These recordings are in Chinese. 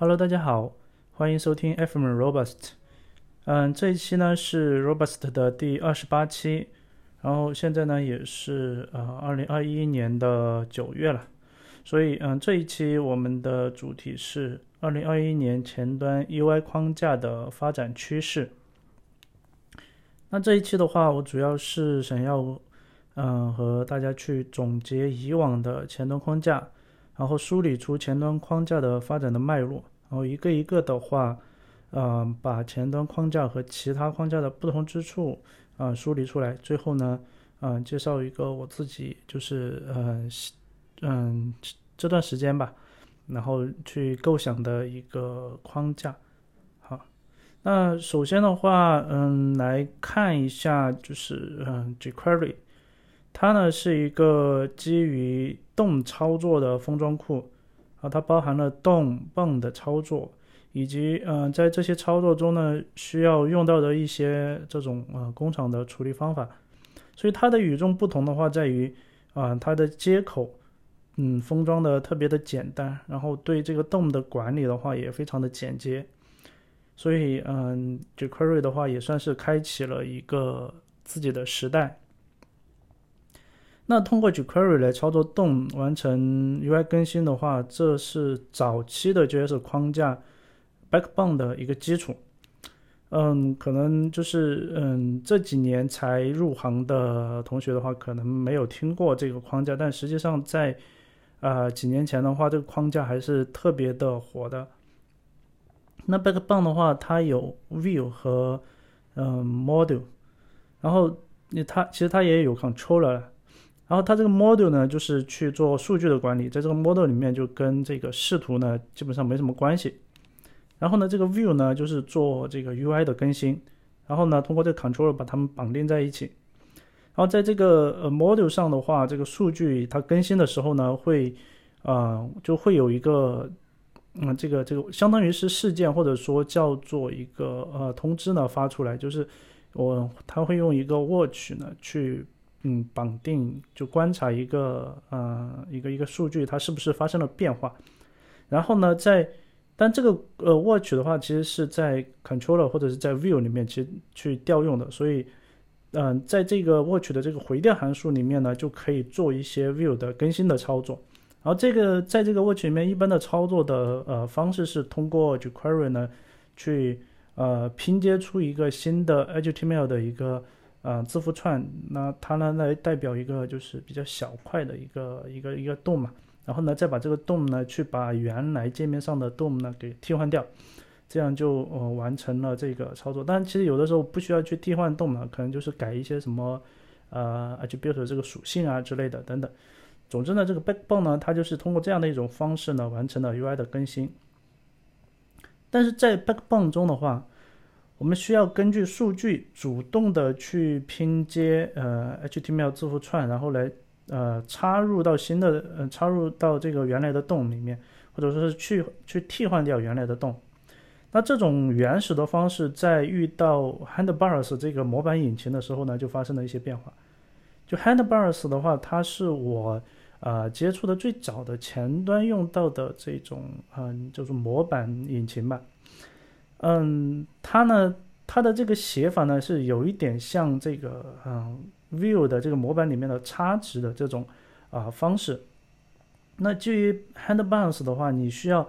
Hello，大家好，欢迎收听 FM Robust。嗯，这一期呢是 Robust 的第二十八期，然后现在呢也是呃二零二一年的九月了，所以嗯这一期我们的主题是二零二一年前端 UI 框架的发展趋势。那这一期的话，我主要是想要嗯和大家去总结以往的前端框架，然后梳理出前端框架的发展的脉络，然后一个一个的话。嗯，把前端框架和其他框架的不同之处啊梳理出来，最后呢，嗯，介绍一个我自己就是呃，嗯，这段时间吧，然后去构想的一个框架。好，那首先的话，嗯，来看一下就是嗯，jQuery，它呢是一个基于动操作的封装库，啊，它包含了 DOM、泵的操作。以及嗯，在这些操作中呢，需要用到的一些这种呃工厂的处理方法，所以它的与众不同的话在于啊，它的接口嗯封装的特别的简单，然后对这个泵的管理的话也非常的简洁，所以嗯，jQuery 的话也算是开启了一个自己的时代。那通过 jQuery 来操作 DOM 完成 UI 更新的话，这是早期的 JS 框架。Backbone 的一个基础，嗯，可能就是嗯这几年才入行的同学的话，可能没有听过这个框架，但实际上在啊几年前的话，这个框架还是特别的火的。那 Backbone 的话，它有 View 和嗯 Module，然后你它其实它也有 Controller，然后它这个 model 呢，就是去做数据的管理，在这个 model 里面就跟这个视图呢基本上没什么关系。然后呢，这个 view 呢就是做这个 UI 的更新，然后呢通过这个 controller 把它们绑定在一起，然后在这个呃 model 上的话，这个数据它更新的时候呢会，啊就会有一个，嗯这个这个相当于是事件或者说叫做一个呃通知呢发出来，就是我它会用一个 watch 呢去嗯绑定就观察一个呃一个一个数据它是不是发生了变化，然后呢在但这个呃，watch 的话，其实是在 controller 或者是在 view 里面其实去调用的，所以，嗯，在这个 watch 的这个回调函数里面呢，就可以做一些 view 的更新的操作。然后这个在这个 watch 里面，一般的操作的呃方式是通过 jQuery 呢去呃拼接出一个新的 HTML 的一个呃字符串，那它呢来代表一个就是比较小块的一个一个一个洞嘛。然后呢，再把这个洞呢，去把原来界面上的洞呢给替换掉，这样就呃完成了这个操作。但其实有的时候不需要去替换 DOM 呢，可能就是改一些什么呃 attribute 这个属性啊之类的等等。总之呢，这个 Backbone 呢，它就是通过这样的一种方式呢，完成了 UI 的更新。但是在 Backbone 中的话，我们需要根据数据主动的去拼接呃 HTML 字符串，然后来。呃，插入到新的，呃，插入到这个原来的洞里面，或者说是去去替换掉原来的洞。那这种原始的方式，在遇到 Handlebars 这个模板引擎的时候呢，就发生了一些变化。就 Handlebars 的话，它是我呃接触的最早的前端用到的这种，嗯，就是模板引擎吧。嗯，它呢，它的这个写法呢，是有一点像这个，嗯。View 的这个模板里面的插值的这种啊方式，那基于 Handlebars 的话，你需要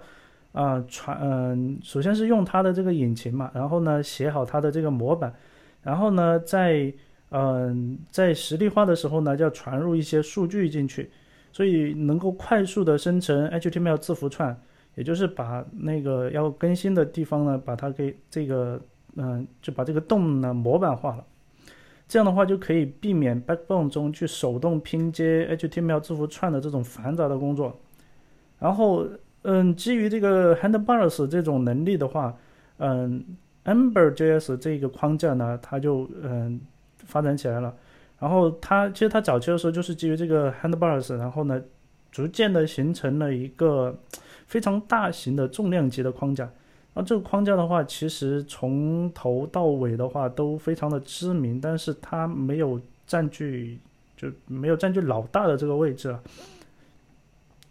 啊传嗯，首先是用它的这个引擎嘛，然后呢写好它的这个模板，然后呢在嗯在实例化的时候呢，就要传入一些数据进去，所以能够快速的生成 HTML 字符串，也就是把那个要更新的地方呢，把它给这个嗯就把这个洞呢模板化了。这样的话就可以避免 Backbone 中去手动拼接 HTML 字符串的这种繁杂的工作。然后，嗯，基于这个 Handlebars 这种能力的话，嗯，Ember.js 这个框架呢，它就嗯发展起来了。然后它其实它早期的时候就是基于这个 Handlebars，然后呢，逐渐的形成了一个非常大型的重量级的框架。那这个框架的话，其实从头到尾的话都非常的知名，但是它没有占据，就没有占据老大的这个位置。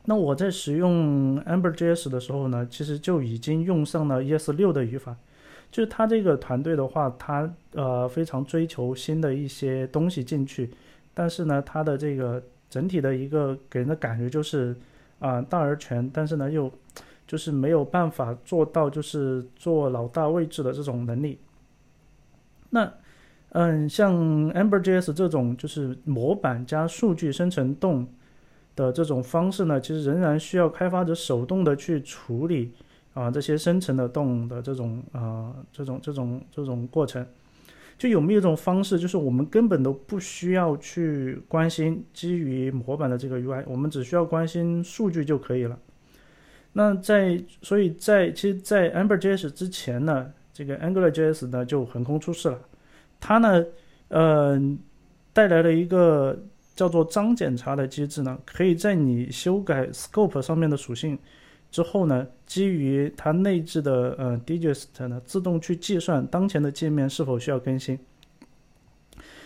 那我在使用 AmberJS 的时候呢，其实就已经用上了 ES 六的语法。就是他这个团队的话，他呃非常追求新的一些东西进去，但是呢，他的这个整体的一个给人的感觉就是啊大而全，但是呢又就是没有办法做到就是做老大位置的这种能力。那嗯，像 AmberJS 这种就是模板加数据生成洞的这种方式呢，其实仍然需要开发者手动的去处理。啊，这些生成的动的这种啊，这种这种这种过程，就有没有一种方式，就是我们根本都不需要去关心基于模板的这个 UI，我们只需要关心数据就可以了。那在所以在其实，在 AmberJS 之前呢，这个 AngularJS 呢就横空出世了，它呢，呃，带来了一个叫做脏检查的机制呢，可以在你修改 Scope 上面的属性。之后呢，基于它内置的呃 Digest 呢，自动去计算当前的界面是否需要更新。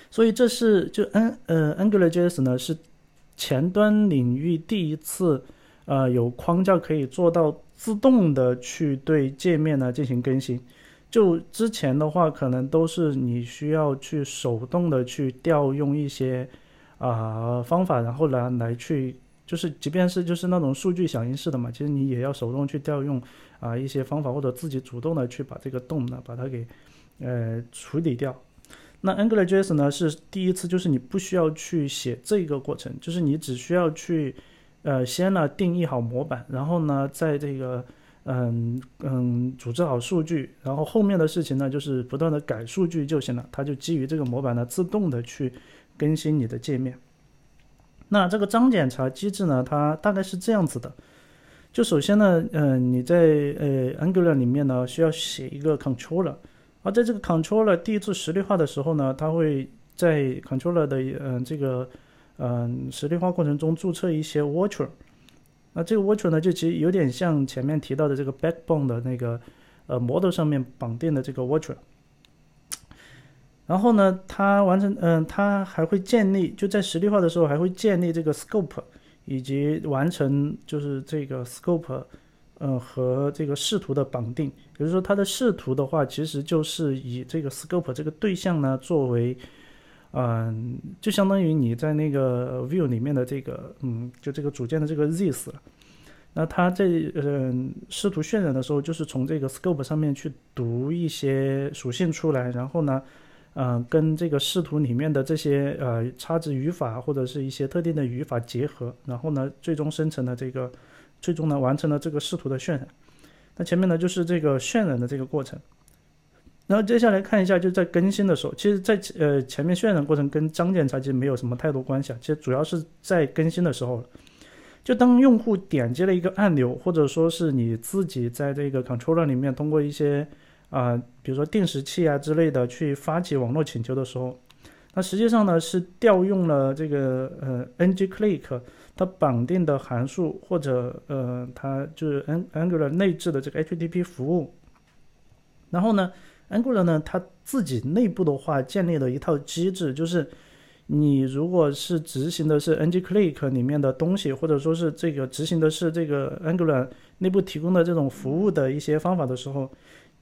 所以这是就 N 呃 AngularJS 呢是前端领域第一次呃有框架可以做到自动的去对界面呢进行更新。就之前的话，可能都是你需要去手动的去调用一些啊方法，然后来来去。就是，即便是就是那种数据响应式的嘛，其实你也要手动去调用啊一些方法，或者自己主动的去把这个洞呢把它给呃处理掉。那 AngularJS 呢是第一次，就是你不需要去写这个过程，就是你只需要去呃先呢定义好模板，然后呢在这个嗯嗯组织好数据，然后后面的事情呢就是不断的改数据就行了，它就基于这个模板呢自动的去更新你的界面。那这个脏检查机制呢？它大概是这样子的，就首先呢，嗯，你在呃 Angular 里面呢需要写一个 controller，而在这个 controller 第一次实例化的时候呢，它会在 controller 的嗯这个嗯实例化过程中注册一些 watcher，那这个 watcher 呢就其实有点像前面提到的这个 backbone 的那个呃 model 上面绑定的这个 watcher。然后呢，它完成，嗯，它还会建立，就在实例化的时候还会建立这个 scope，以及完成就是这个 scope，嗯，和这个视图的绑定。也就是说它的视图的话，其实就是以这个 scope 这个对象呢作为，嗯，就相当于你在那个 view 里面的这个，嗯，就这个组件的这个 this 了。那它在嗯视图渲染的时候，就是从这个 scope 上面去读一些属性出来，然后呢。嗯，跟这个视图里面的这些呃差值语法或者是一些特定的语法结合，然后呢，最终生成了这个，最终呢完成了这个视图的渲染。那前面呢就是这个渲染的这个过程。然后接下来看一下，就在更新的时候，其实，在呃前面渲染过程跟张检查其实没有什么太多关系啊，其实主要是在更新的时候，就当用户点击了一个按钮，或者说是你自己在这个 controller 里面通过一些。啊，比如说定时器啊之类的，去发起网络请求的时候，那实际上呢是调用了这个呃 ngClick 它绑定的函数，或者呃它就是 Angular 内置的这个 HTTP 服务。然后呢，Angular 呢它自己内部的话建立了一套机制，就是你如果是执行的是 ngClick 里面的东西，或者说是这个执行的是这个 Angular 内部提供的这种服务的一些方法的时候。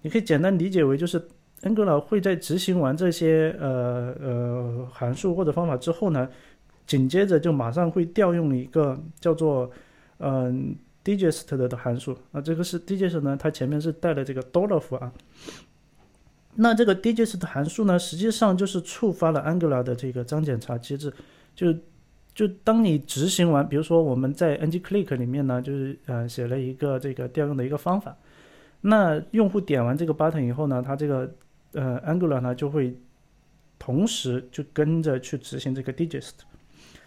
你可以简单理解为，就是 Angular 会在执行完这些呃呃函数或者方法之后呢，紧接着就马上会调用一个叫做嗯 digest 的的函数啊，这个是 digest 呢，它前面是带了这个 dollar 符啊。那这个 digest 函数呢，实际上就是触发了 Angular 的这个脏检查机制，就就当你执行完，比如说我们在 ngClick 里面呢，就是呃写了一个这个调用的一个方法。那用户点完这个 button 以后呢，它这个呃 Angular 呢就会同时就跟着去执行这个 digest，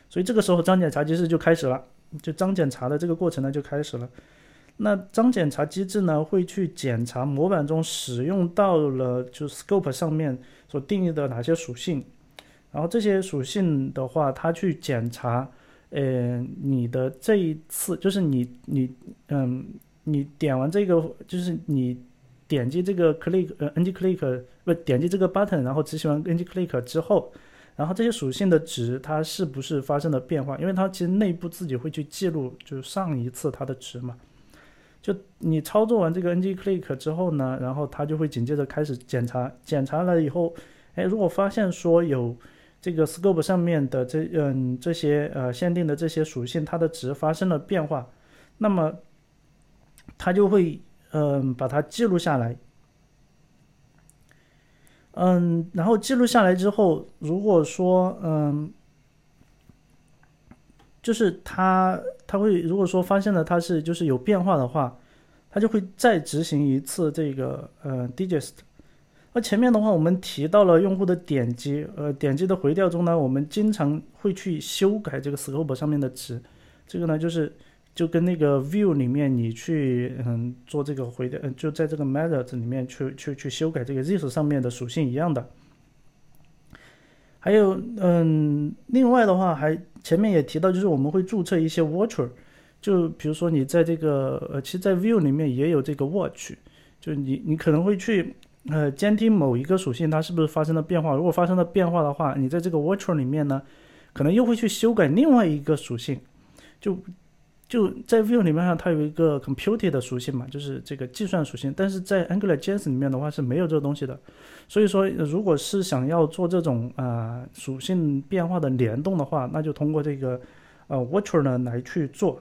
所以这个时候脏检查机制就开始了，就脏检查的这个过程呢就开始了。那脏检查机制呢会去检查模板中使用到了就 scope 上面所定义的哪些属性，然后这些属性的话，它去检查呃你的这一次就是你你嗯。你点完这个，就是你点击这个 click 呃 ng click 不点击这个 button，然后执行完 ng click 之后，然后这些属性的值它是不是发生了变化？因为它其实内部自己会去记录，就是上一次它的值嘛。就你操作完这个 ng click 之后呢，然后它就会紧接着开始检查，检查了以后，哎，如果发现说有这个 scope 上面的这嗯这些呃限定的这些属性它的值发生了变化，那么它就会嗯把它记录下来。嗯，然后记录下来之后，如果说嗯，就是它。它会如果说发现了它是就是有变化的话，它就会再执行一次这个呃 digest。那前面的话我们提到了用户的点击，呃点击的回调中呢，我们经常会去修改这个 scope 上面的值。这个呢就是就跟那个 view 里面你去嗯做这个回调，嗯就在这个 methods 里面去去去修改这个 this 上面的属性一样的。还有嗯另外的话还。前面也提到，就是我们会注册一些 watcher，就比如说你在这个呃，其实，在 view 里面也有这个 watch，就你你可能会去呃监听某一个属性它是不是发生了变化，如果发生了变化的话，你在这个 watcher 里面呢，可能又会去修改另外一个属性，就。就在 Vue 里面上，它有一个 Compute 的属性嘛，就是这个计算属性。但是在 AngularJS 里面的话是没有这个东西的。所以说，如果是想要做这种啊属性变化的联动的话，那就通过这个呃 Watcher 呢来去做。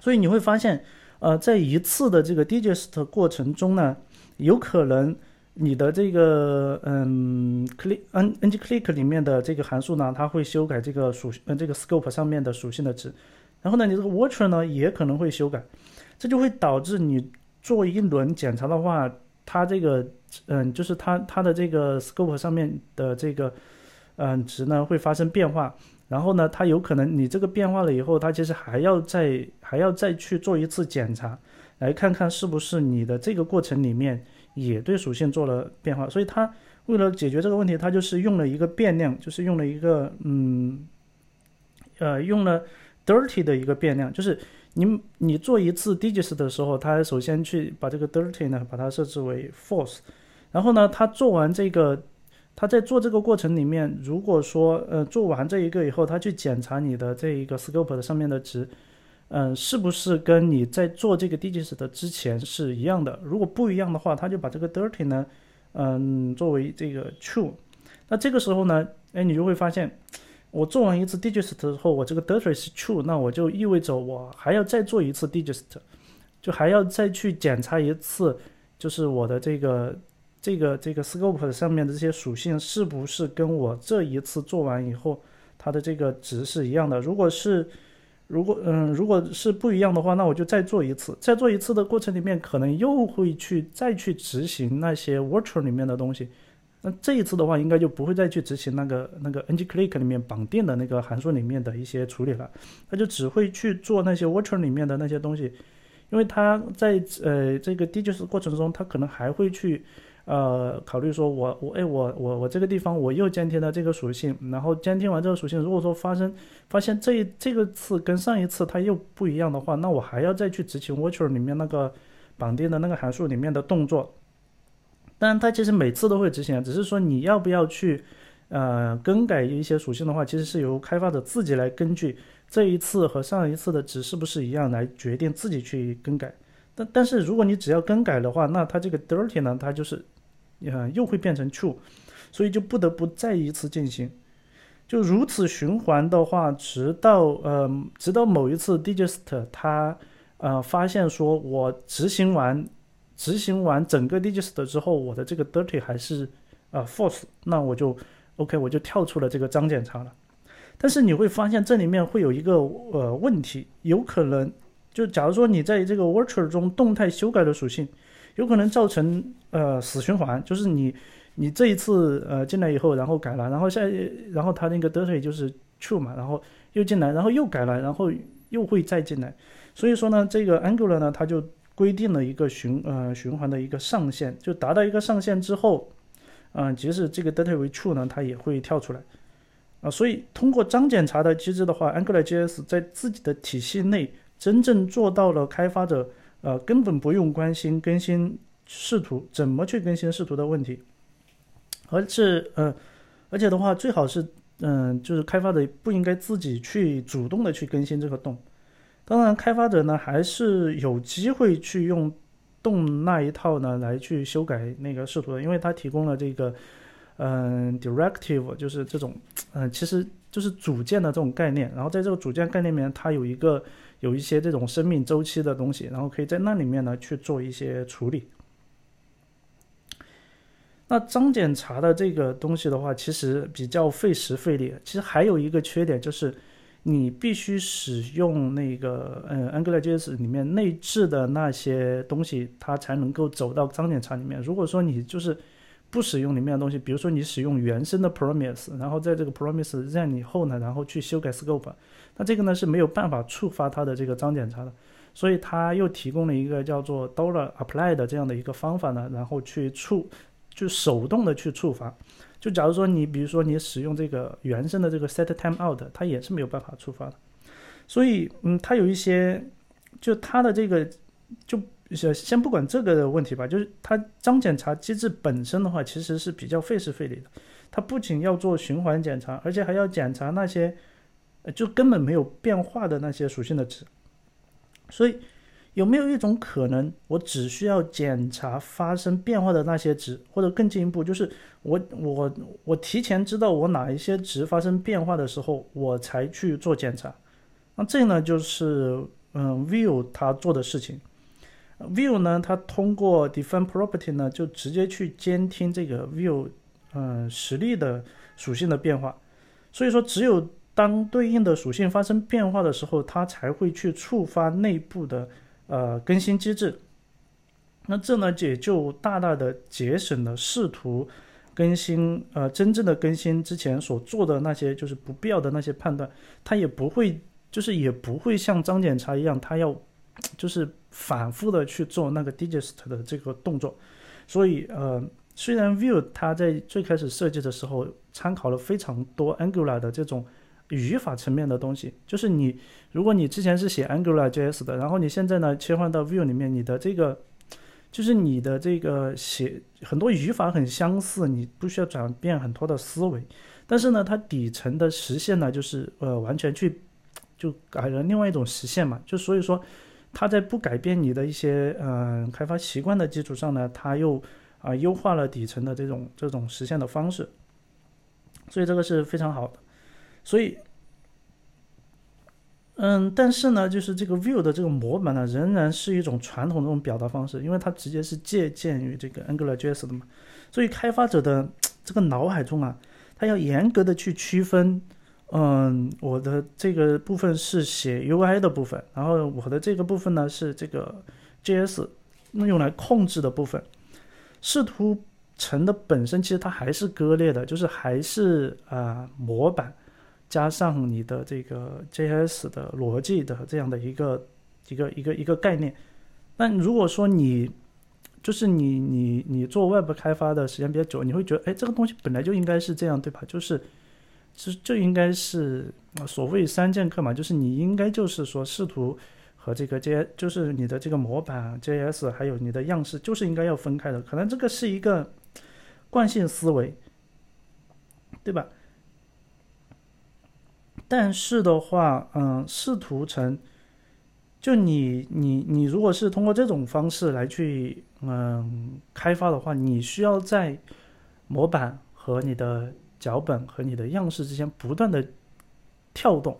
所以你会发现，呃，在一次的这个 Digest 过程中呢，有可能你的这个嗯 Click N Ng Click 里面的这个函数呢，它会修改这个属嗯这个 Scope 上面的属性的值。然后呢，你这个 watcher 呢也可能会修改，这就会导致你做一轮检查的话，它这个嗯，就是它它的这个 scope 上面的这个嗯值呢会发生变化。然后呢，它有可能你这个变化了以后，它其实还要再还要再去做一次检查，来看看是不是你的这个过程里面也对属性做了变化。所以它为了解决这个问题，它就是用了一个变量，就是用了一个嗯呃用了。Dirty 的一个变量，就是你你做一次 digest 的时候，它首先去把这个 dirty 呢，把它设置为 false，然后呢，它做完这个，它在做这个过程里面，如果说呃做完这一个以后，它去检查你的这一个 scope 的上面的值，嗯，是不是跟你在做这个 digest 的之前是一样的？如果不一样的话，它就把这个 dirty 呢，嗯，作为这个 true，那这个时候呢，哎，你就会发现。我做完一次 digest 之后，我这个 dirty 是 true，那我就意味着我还要再做一次 digest，就还要再去检查一次，就是我的这个这个这个 scope 上面的这些属性是不是跟我这一次做完以后它的这个值是一样的？如果是，如果嗯如果是不一样的话，那我就再做一次。再做一次的过程里面，可能又会去再去执行那些 watcher 里面的东西。那这一次的话，应该就不会再去执行那个那个 ng click 里面绑定的那个函数里面的一些处理了，它就只会去做那些 watcher 里面的那些东西，因为它在呃这个 digest 过程中，它可能还会去呃考虑说，我我哎我我我这个地方我又监听了这个属性，然后监听完这个属性，如果说发生发现这这个次跟上一次它又不一样的话，那我还要再去执行 watcher 里面那个绑定的那个函数里面的动作。当然，它其实每次都会执行，只是说你要不要去，呃，更改一些属性的话，其实是由开发者自己来根据这一次和上一次的值是不是一样来决定自己去更改。但但是如果你只要更改的话，那它这个 dirty 呢，它就是，呃，又会变成 true，所以就不得不再一次进行，就如此循环的话，直到呃，直到某一次 digest 它呃发现说我执行完。执行完整个 digest 之后，我的这个 dirty 还是啊 false，那我就 OK，我就跳出了这个脏检查了。但是你会发现这里面会有一个呃问题，有可能就假如说你在这个 watcher 中动态修改的属性，有可能造成呃死循环，就是你你这一次呃进来以后，然后改了，然后下然后它那个 dirty 就是 true 嘛，然后又进来，然后又改了，然后又会再进来。所以说呢，这个 Angular 呢，它就规定了一个循呃循环的一个上限，就达到一个上限之后，嗯，即使这个 dirty 为 true 呢，它也会跳出来，啊，所以通过脏检查的机制的话，AngularJS 在自己的体系内真正做到了开发者呃根本不用关心更新视图怎么去更新视图的问题，而是呃而且的话，最好是嗯，就是开发者不应该自己去主动的去更新这个洞。当然，开发者呢还是有机会去用动那一套呢来去修改那个视图的，因为它提供了这个嗯 directive，就是这种嗯，其实就是组件的这种概念。然后在这个组件概念里面，它有一个有一些这种生命周期的东西，然后可以在那里面呢去做一些处理。那张检查的这个东西的话，其实比较费时费力。其实还有一个缺点就是，你必须使用那个嗯 AngularJS 里面内置的那些东西，它才能够走到脏检查里面。如果说你就是不使用里面的东西，比如说你使用原生的 Promise，然后在这个 Promise 在你后呢，然后去修改 Scope，那这个呢是没有办法触发它的这个脏检查的。所以它又提供了一个叫做 Dollar Apply 的这样的一个方法呢，然后去触。就手动的去触发，就假如说你比如说你使用这个原生的这个 set timeout，它也是没有办法触发的。所以，嗯，它有一些，就它的这个，就先先不管这个问题吧，就是它脏检查机制本身的话，其实是比较费时费力的。它不仅要做循环检查，而且还要检查那些就根本没有变化的那些属性的值。所以。有没有一种可能，我只需要检查发生变化的那些值，或者更进一步，就是我我我提前知道我哪一些值发生变化的时候，我才去做检查。那这呢，就是嗯，view 它做的事情。view 呢，它通过 define property 呢，就直接去监听这个 view 嗯实例的属性的变化。所以说，只有当对应的属性发生变化的时候，它才会去触发内部的。呃，更新机制，那这呢也就大大的节省了试图更新呃真正的更新之前所做的那些就是不必要的那些判断，它也不会就是也不会像张检查一样，它要就是反复的去做那个 digest 的这个动作。所以呃，虽然 Vue 它在最开始设计的时候参考了非常多 Angular 的这种。语法层面的东西，就是你，如果你之前是写 Angular JS 的，然后你现在呢切换到 Vue 里面，你的这个，就是你的这个写很多语法很相似，你不需要转变很多的思维，但是呢，它底层的实现呢，就是呃完全去就改了另外一种实现嘛，就所以说，它在不改变你的一些嗯开发习惯的基础上呢，它又啊优化了底层的这种这种实现的方式，所以这个是非常好的。所以，嗯，但是呢，就是这个 Vue 的这个模板呢，仍然是一种传统的这种表达方式，因为它直接是借鉴于这个 AngularJS 的嘛。所以开发者的这个脑海中啊，他要严格的去区分，嗯，我的这个部分是写 UI 的部分，然后我的这个部分呢是这个 JS 用来控制的部分。视图层的本身其实它还是割裂的，就是还是啊模板。加上你的这个 JS 的逻辑的这样的一个一个一个一个概念，那如果说你就是你你你做 Web 开发的时间比较久，你会觉得哎这个东西本来就应该是这样对吧？就是就就应该是所谓三剑客嘛，就是你应该就是说试图和这个 J 就是你的这个模板 JS 还有你的样式就是应该要分开的，可能这个是一个惯性思维，对吧？但是的话，嗯，视图层，就你你你，如果是通过这种方式来去嗯开发的话，你需要在模板和你的脚本和你的样式之间不断的跳动。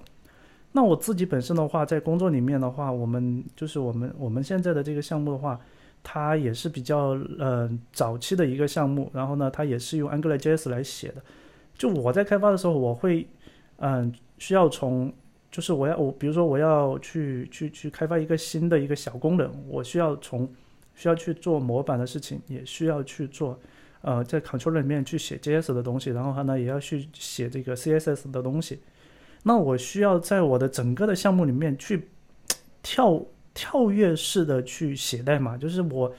那我自己本身的话，在工作里面的话，我们就是我们我们现在的这个项目的话，它也是比较呃早期的一个项目，然后呢，它也是用 AngularJS 来写的。就我在开发的时候，我会嗯。需要从，就是我要我，比如说我要去去去开发一个新的一个小功能，我需要从需要去做模板的事情，也需要去做，呃，在 controller 里面去写 JS 的东西，然后呢也要去写这个 CSS 的东西。那我需要在我的整个的项目里面去跳跳跃式的去写代码，就是我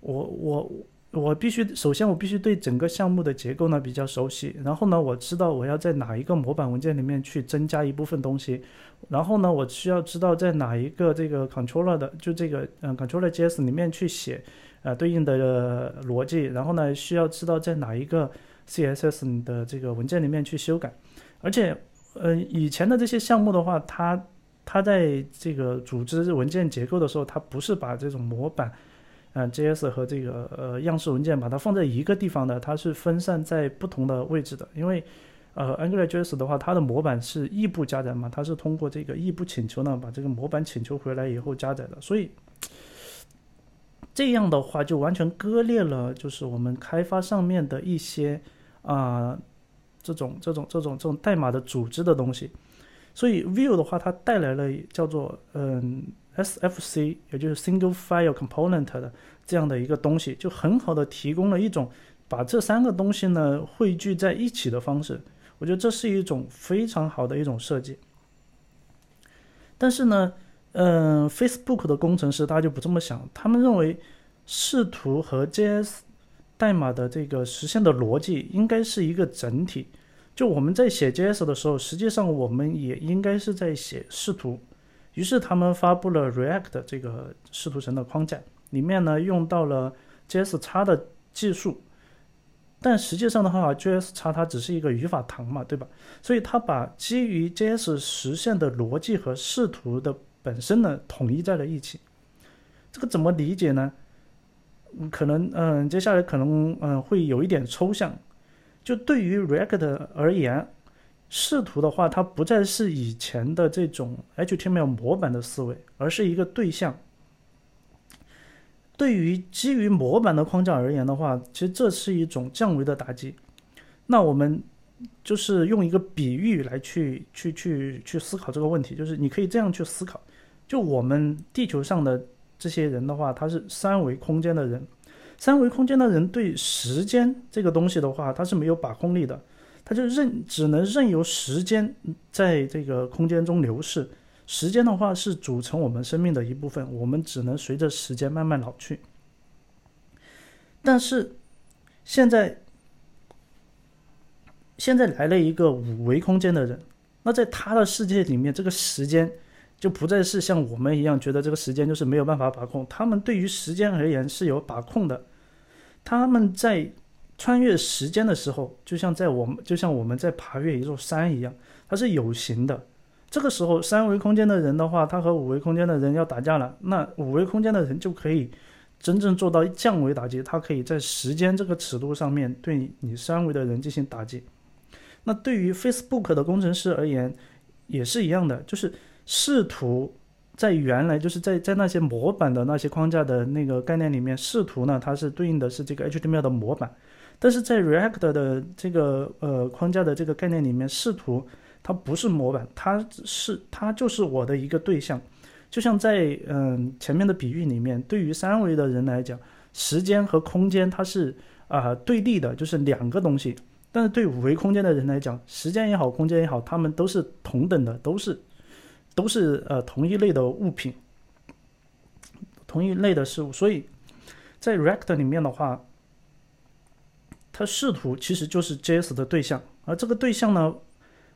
我我。我必须首先，我必须对整个项目的结构呢比较熟悉。然后呢，我知道我要在哪一个模板文件里面去增加一部分东西。然后呢，我需要知道在哪一个这个 controller 的，就这个嗯 controller JS 里面去写呃对应的逻辑。然后呢，需要知道在哪一个 CSS 的这个文件里面去修改。而且，呃，以前的这些项目的话，它它在这个组织文件结构的时候，它不是把这种模板，嗯，JS 和这个呃样式文件把它放在一个地方的，它是分散在不同的位置的。因为，呃，AngularJS 的话，它的模板是异步加载嘛，它是通过这个异步请求呢，把这个模板请求回来以后加载的，所以。这样的话就完全割裂了，就是我们开发上面的一些啊这种这种这种这种代码的组织的东西。所以，View 的话，它带来了叫做嗯 SFC，也就是 Single File Component 的这样的一个东西，就很好的提供了一种把这三个东西呢汇聚在一起的方式。我觉得这是一种非常好的一种设计。但是呢。嗯，Facebook 的工程师他就不这么想，他们认为视图和 JS 代码的这个实现的逻辑应该是一个整体。就我们在写 JS 的时候，实际上我们也应该是在写视图。于是他们发布了 React 这个视图层的框架，里面呢用到了 JS 叉的技术，但实际上的话，JS 叉它只是一个语法糖嘛，对吧？所以它把基于 JS 实现的逻辑和视图的本身呢，统一在了一起，这个怎么理解呢？可能嗯，接下来可能嗯会有一点抽象。就对于 React 而言，视图的话，它不再是以前的这种 HTML 模板的思维，而是一个对象。对于基于模板的框架而言的话，其实这是一种降维的打击。那我们。就是用一个比喻来去去去去思考这个问题，就是你可以这样去思考：就我们地球上的这些人的话，他是三维空间的人，三维空间的人对时间这个东西的话，他是没有把控力的，他就任只能任由时间在这个空间中流逝。时间的话是组成我们生命的一部分，我们只能随着时间慢慢老去。但是现在。现在来了一个五维空间的人，那在他的世界里面，这个时间就不再是像我们一样觉得这个时间就是没有办法把控。他们对于时间而言是有把控的。他们在穿越时间的时候，就像在我们就像我们在爬越一座山一样，它是有形的。这个时候，三维空间的人的话，他和五维空间的人要打架了，那五维空间的人就可以真正做到降维打击，他可以在时间这个尺度上面对你三维的人进行打击。那对于 Facebook 的工程师而言，也是一样的，就是试图在原来就是在在那些模板的那些框架的那个概念里面，试图呢它是对应的是这个 HTML 的模板，但是在 React 的这个呃框架的这个概念里面，视图它不是模板，它是它就是我的一个对象，就像在嗯前面的比喻里面，对于三维的人来讲，时间和空间它是啊对立的，就是两个东西。但是对五维空间的人来讲，时间也好，空间也好，他们都是同等的，都是，都是呃同一类的物品，同一类的事物。所以，在 React 里面的话，它视图其实就是 JS 的对象，而这个对象呢，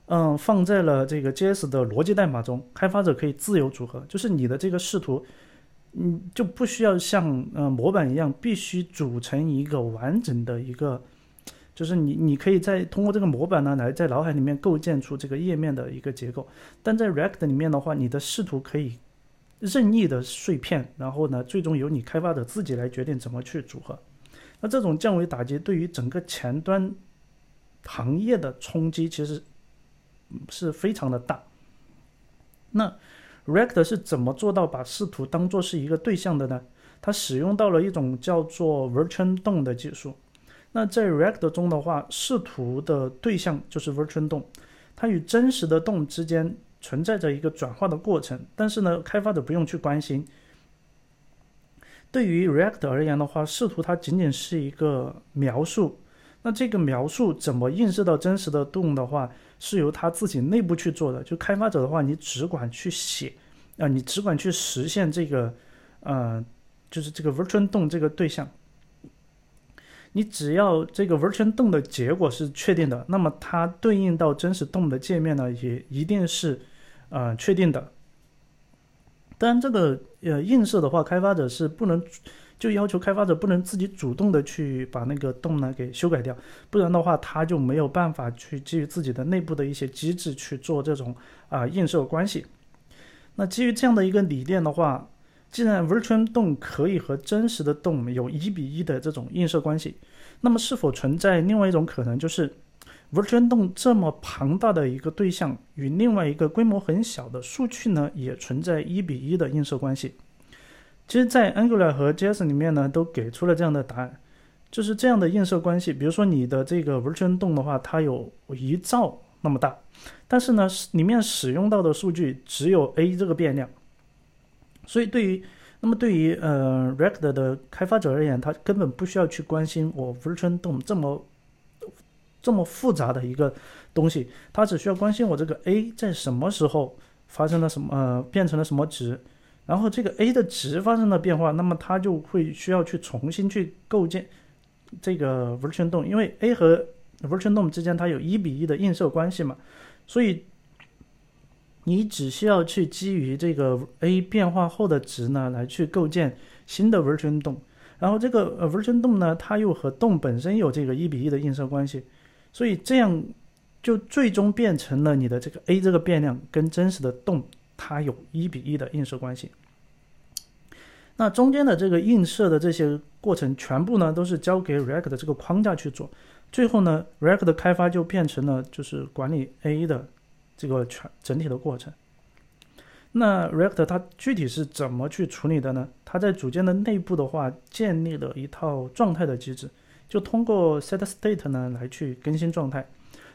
嗯，放在了这个 JS 的逻辑代码中，开发者可以自由组合，就是你的这个视图，嗯，就不需要像呃模板一样，必须组成一个完整的一个。就是你，你可以在通过这个模板呢，来在脑海里面构建出这个页面的一个结构。但在 React 里面的话，你的视图可以任意的碎片，然后呢，最终由你开发者自己来决定怎么去组合。那这种降维打击对于整个前端行业的冲击其实是非常的大。那 React 是怎么做到把视图当做是一个对象的呢？它使用到了一种叫做 Virtual DOM 的技术。那在 React 中的话，视图的对象就是 Virtual DOM，它与真实的 DOM 之间存在着一个转化的过程。但是呢，开发者不用去关心。对于 React 而言的话，视图它仅仅是一个描述。那这个描述怎么映射到真实的 DOM 的话，是由它自己内部去做的。就开发者的话，你只管去写，啊，你只管去实现这个，呃，就是这个 Virtual 动这个对象。你只要这个 Virtual 动的结果是确定的，那么它对应到真实 DOM 的界面呢，也一定是，呃，确定的。当然，这个呃映射的话，开发者是不能就要求开发者不能自己主动的去把那个洞呢给修改掉，不然的话，他就没有办法去基于自己的内部的一些机制去做这种啊映射关系。那基于这样的一个理念的话，既然 Virtual 洞可以和真实的洞有一比一的这种映射关系，那么是否存在另外一种可能，就是 Virtual 这么庞大的一个对象与另外一个规模很小的数据呢，也存在一比一的映射关系？其实，在 Angular 和 JS 里面呢，都给出了这样的答案，就是这样的映射关系。比如说，你的这个 Virtual 的话，它有一兆那么大。但是呢，里面使用到的数据只有 a 这个变量，所以对于那么对于呃 React 的开发者而言，他根本不需要去关心我 Virtual 这么这么复杂的一个东西，它只需要关心我这个 a 在什么时候发生了什么呃变成了什么值，然后这个 a 的值发生了变化，那么它就会需要去重新去构建这个 Virtual DOM，因为 a 和 Virtual DOM 之间它有一比一的映射关系嘛。所以，你只需要去基于这个 a 变化后的值呢，来去构建新的 Virtual DOM，然后这个呃 Virtual DOM 呢，它又和 DOM 本身有这个一比一的映射关系，所以这样就最终变成了你的这个 a 这个变量跟真实的动它有一比一的映射关系。那中间的这个映射的这些过程，全部呢都是交给 React 的这个框架去做。最后呢，React 的开发就变成了就是管理 A 的这个全整体的过程。那 React 它具体是怎么去处理的呢？它在组件的内部的话，建立了一套状态的机制，就通过 setState 呢来去更新状态。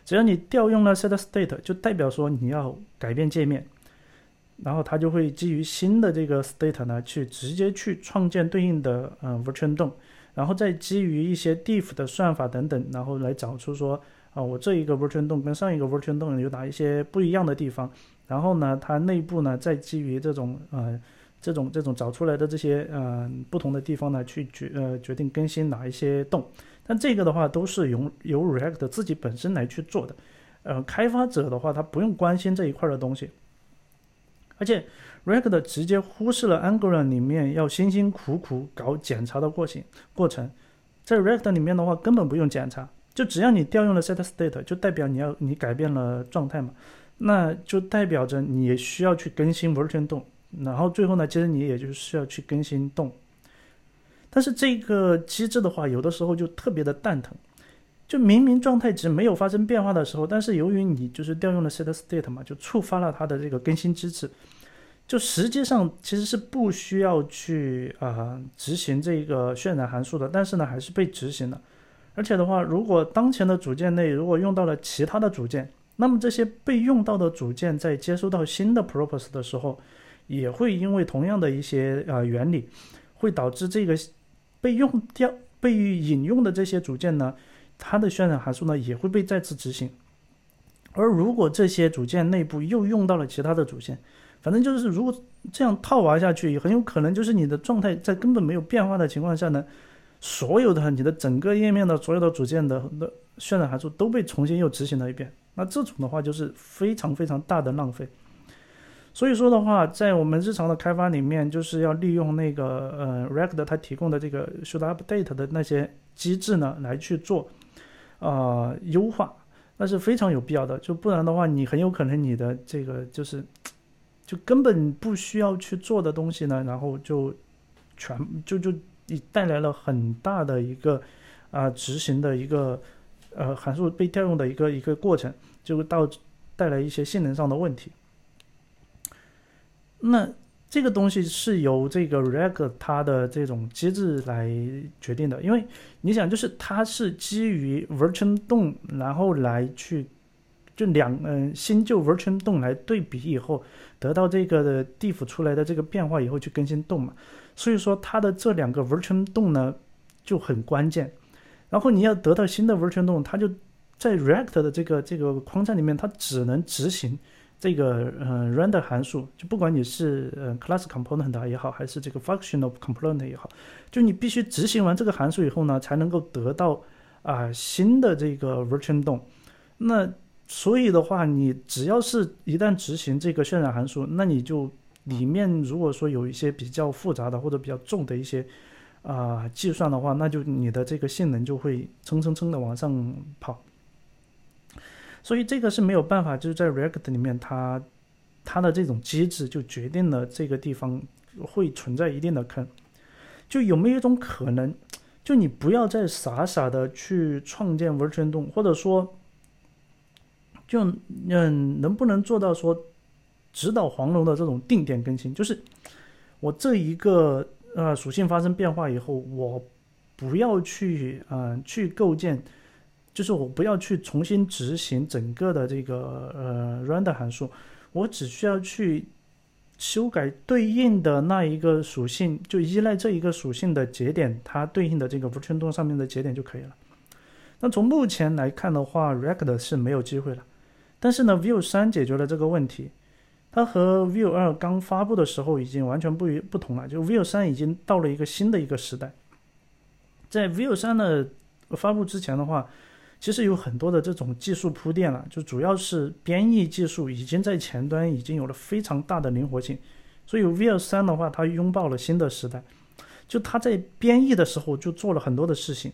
只要你调用了 setState，就代表说你要改变界面，然后它就会基于新的这个 state 呢去直接去创建对应的嗯 Virtual DOM。然后再基于一些 diff 的算法等等，然后来找出说啊，我这一个 virtual DOM 跟上一个 virtual DOM 有哪一些不一样的地方。然后呢，它内部呢再基于这种呃这种这种找出来的这些呃不同的地方呢去决呃决定更新哪一些洞。但这个的话都是由由 React 自己本身来去做的，呃，开发者的话他不用关心这一块的东西，而且。React 直接忽视了 Angular 里面要辛辛苦苦搞检查的过程过程，在 React 里面的话根本不用检查，就只要你调用了 setState，就代表你要你改变了状态嘛，那就代表着你需要去更新 Virtual DOM，然后最后呢，其实你也就是需要去更新动但是这个机制的话，有的时候就特别的蛋疼，就明明状态值没有发生变化的时候，但是由于你就是调用了 setState 嘛，就触发了它的这个更新机制。就实际上其实是不需要去啊执行这个渲染函数的，但是呢还是被执行了。而且的话，如果当前的组件内如果用到了其他的组件，那么这些被用到的组件在接收到新的 purpose 的时候，也会因为同样的一些啊原理，会导致这个被用掉、被引用的这些组件呢，它的渲染函数呢也会被再次执行。而如果这些组件内部又用到了其他的组件，反正就是，如果这样套娃下去，很有可能就是你的状态在根本没有变化的情况下呢，所有的你的整个页面的所有的组件的的渲染函数都被重新又执行了一遍。那这种的话就是非常非常大的浪费。所以说的话，在我们日常的开发里面，就是要利用那个呃 React 它提供的这个 should update 的那些机制呢，来去做啊优化，那是非常有必要的。就不然的话，你很有可能你的这个就是。就根本不需要去做的东西呢，然后就全就就你带来了很大的一个啊执行的一个呃函数被调用的一个一个过程，就到带来一些性能上的问题。那这个东西是由这个 React 它的这种机制来决定的，因为你想，就是它是基于 Virtual DOM，然后来去。就两嗯新旧 Virtual DOM 来对比以后，得到这个的 diff 出来的这个变化以后去更新动嘛，所以说它的这两个 Virtual DOM 呢就很关键。然后你要得到新的 Virtual DOM，它就在 React 的这个这个框架里面，它只能执行这个呃 render 函数，就不管你是呃 class component 也好，还是这个 functional component 也好，就你必须执行完这个函数以后呢，才能够得到啊新的这个 Virtual DOM。那所以的话，你只要是一旦执行这个渲染函数，那你就里面如果说有一些比较复杂的或者比较重的一些啊计算的话，那就你的这个性能就会蹭蹭蹭的往上跑。所以这个是没有办法，就是在 React 里面，它它的这种机制就决定了这个地方会存在一定的坑。就有没有一种可能，就你不要再傻傻的去创建 Virtual 动或者说，就嗯，能不能做到说？指导黄龙的这种定点更新，就是我这一个呃属性发生变化以后，我不要去嗯去构建，就是我不要去重新执行整个的这个呃 render 函数，我只需要去修改对应的那一个属性，就依赖这一个属性的节点，它对应的这个 virtual DOM 上面的节点就可以了。那从目前来看的话，React 是没有机会了，但是呢，view 三解决了这个问题。它和 view 二刚发布的时候已经完全不一不同了，就 view 三已经到了一个新的一个时代。在 view 三的发布之前的话，其实有很多的这种技术铺垫了，就主要是编译技术已经在前端已经有了非常大的灵活性，所以 Vue 三的话，它拥抱了新的时代，就它在编译的时候就做了很多的事情。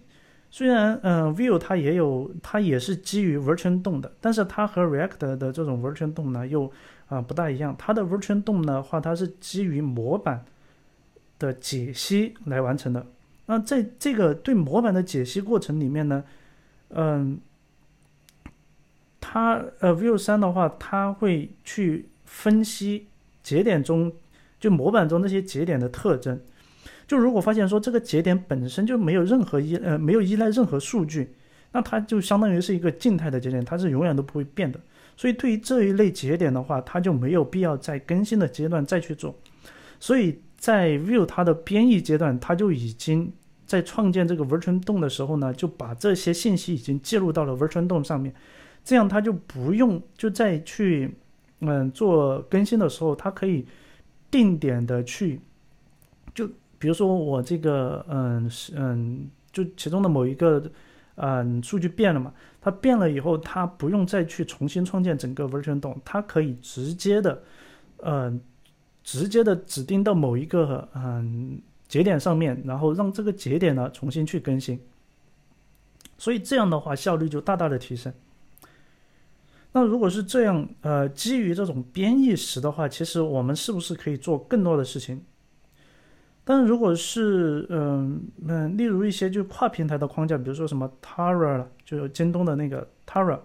虽然嗯，Vue 它也有，它也是基于 Virtual DOM 的，但是它和 React 的这种 Virtual DOM 呢又啊，不大一样。它的 Virtual DOM 的话，它是基于模板的解析来完成的。那在这个对模板的解析过程里面呢，嗯，它呃，View 三的话，它会去分析节点中就模板中那些节点的特征。就如果发现说这个节点本身就没有任何依呃没有依赖任何数据，那它就相当于是一个静态的节点，它是永远都不会变的。所以，对于这一类节点的话，它就没有必要在更新的阶段再去做。所以在 View 它的编译阶段，它就已经在创建这个 Virtual DOM 的时候呢，就把这些信息已经记录到了 Virtual DOM 上面，这样它就不用就再去嗯做更新的时候，它可以定点的去，就比如说我这个嗯嗯就其中的某一个。嗯，数据变了嘛？它变了以后，它不用再去重新创建整个 Virtual DOM，它可以直接的，嗯，直接的指定到某一个嗯节点上面，然后让这个节点呢重新去更新。所以这样的话，效率就大大的提升。那如果是这样，呃，基于这种编译时的话，其实我们是不是可以做更多的事情？但如果是嗯嗯，例如一些就跨平台的框架，比如说什么 Tara 了就京东的那个 Tara，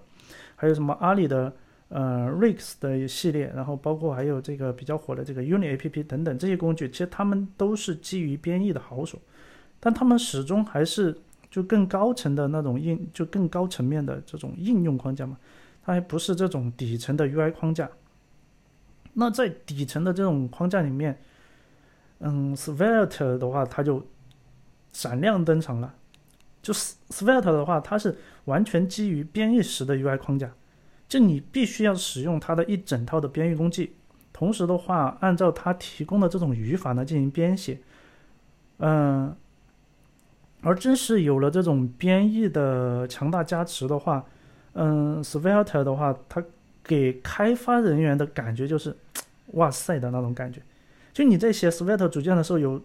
还有什么阿里的呃 Rix 的系列，然后包括还有这个比较火的这个 Uni APP 等等这些工具，其实他们都是基于编译的好手，但他们始终还是就更高层的那种应就更高层面的这种应用框架嘛，它还不是这种底层的 UI 框架。那在底层的这种框架里面。嗯，Svelte 的话，它就闪亮登场了。就 Svelte 的话，它是完全基于编译时的 UI 框架，就你必须要使用它的一整套的编译工具，同时的话，按照它提供的这种语法呢进行编写。嗯，而正是有了这种编译的强大加持的话，嗯，Svelte 的话，它给开发人员的感觉就是 哇塞的那种感觉。就你在写 Svelte 组件的时候，有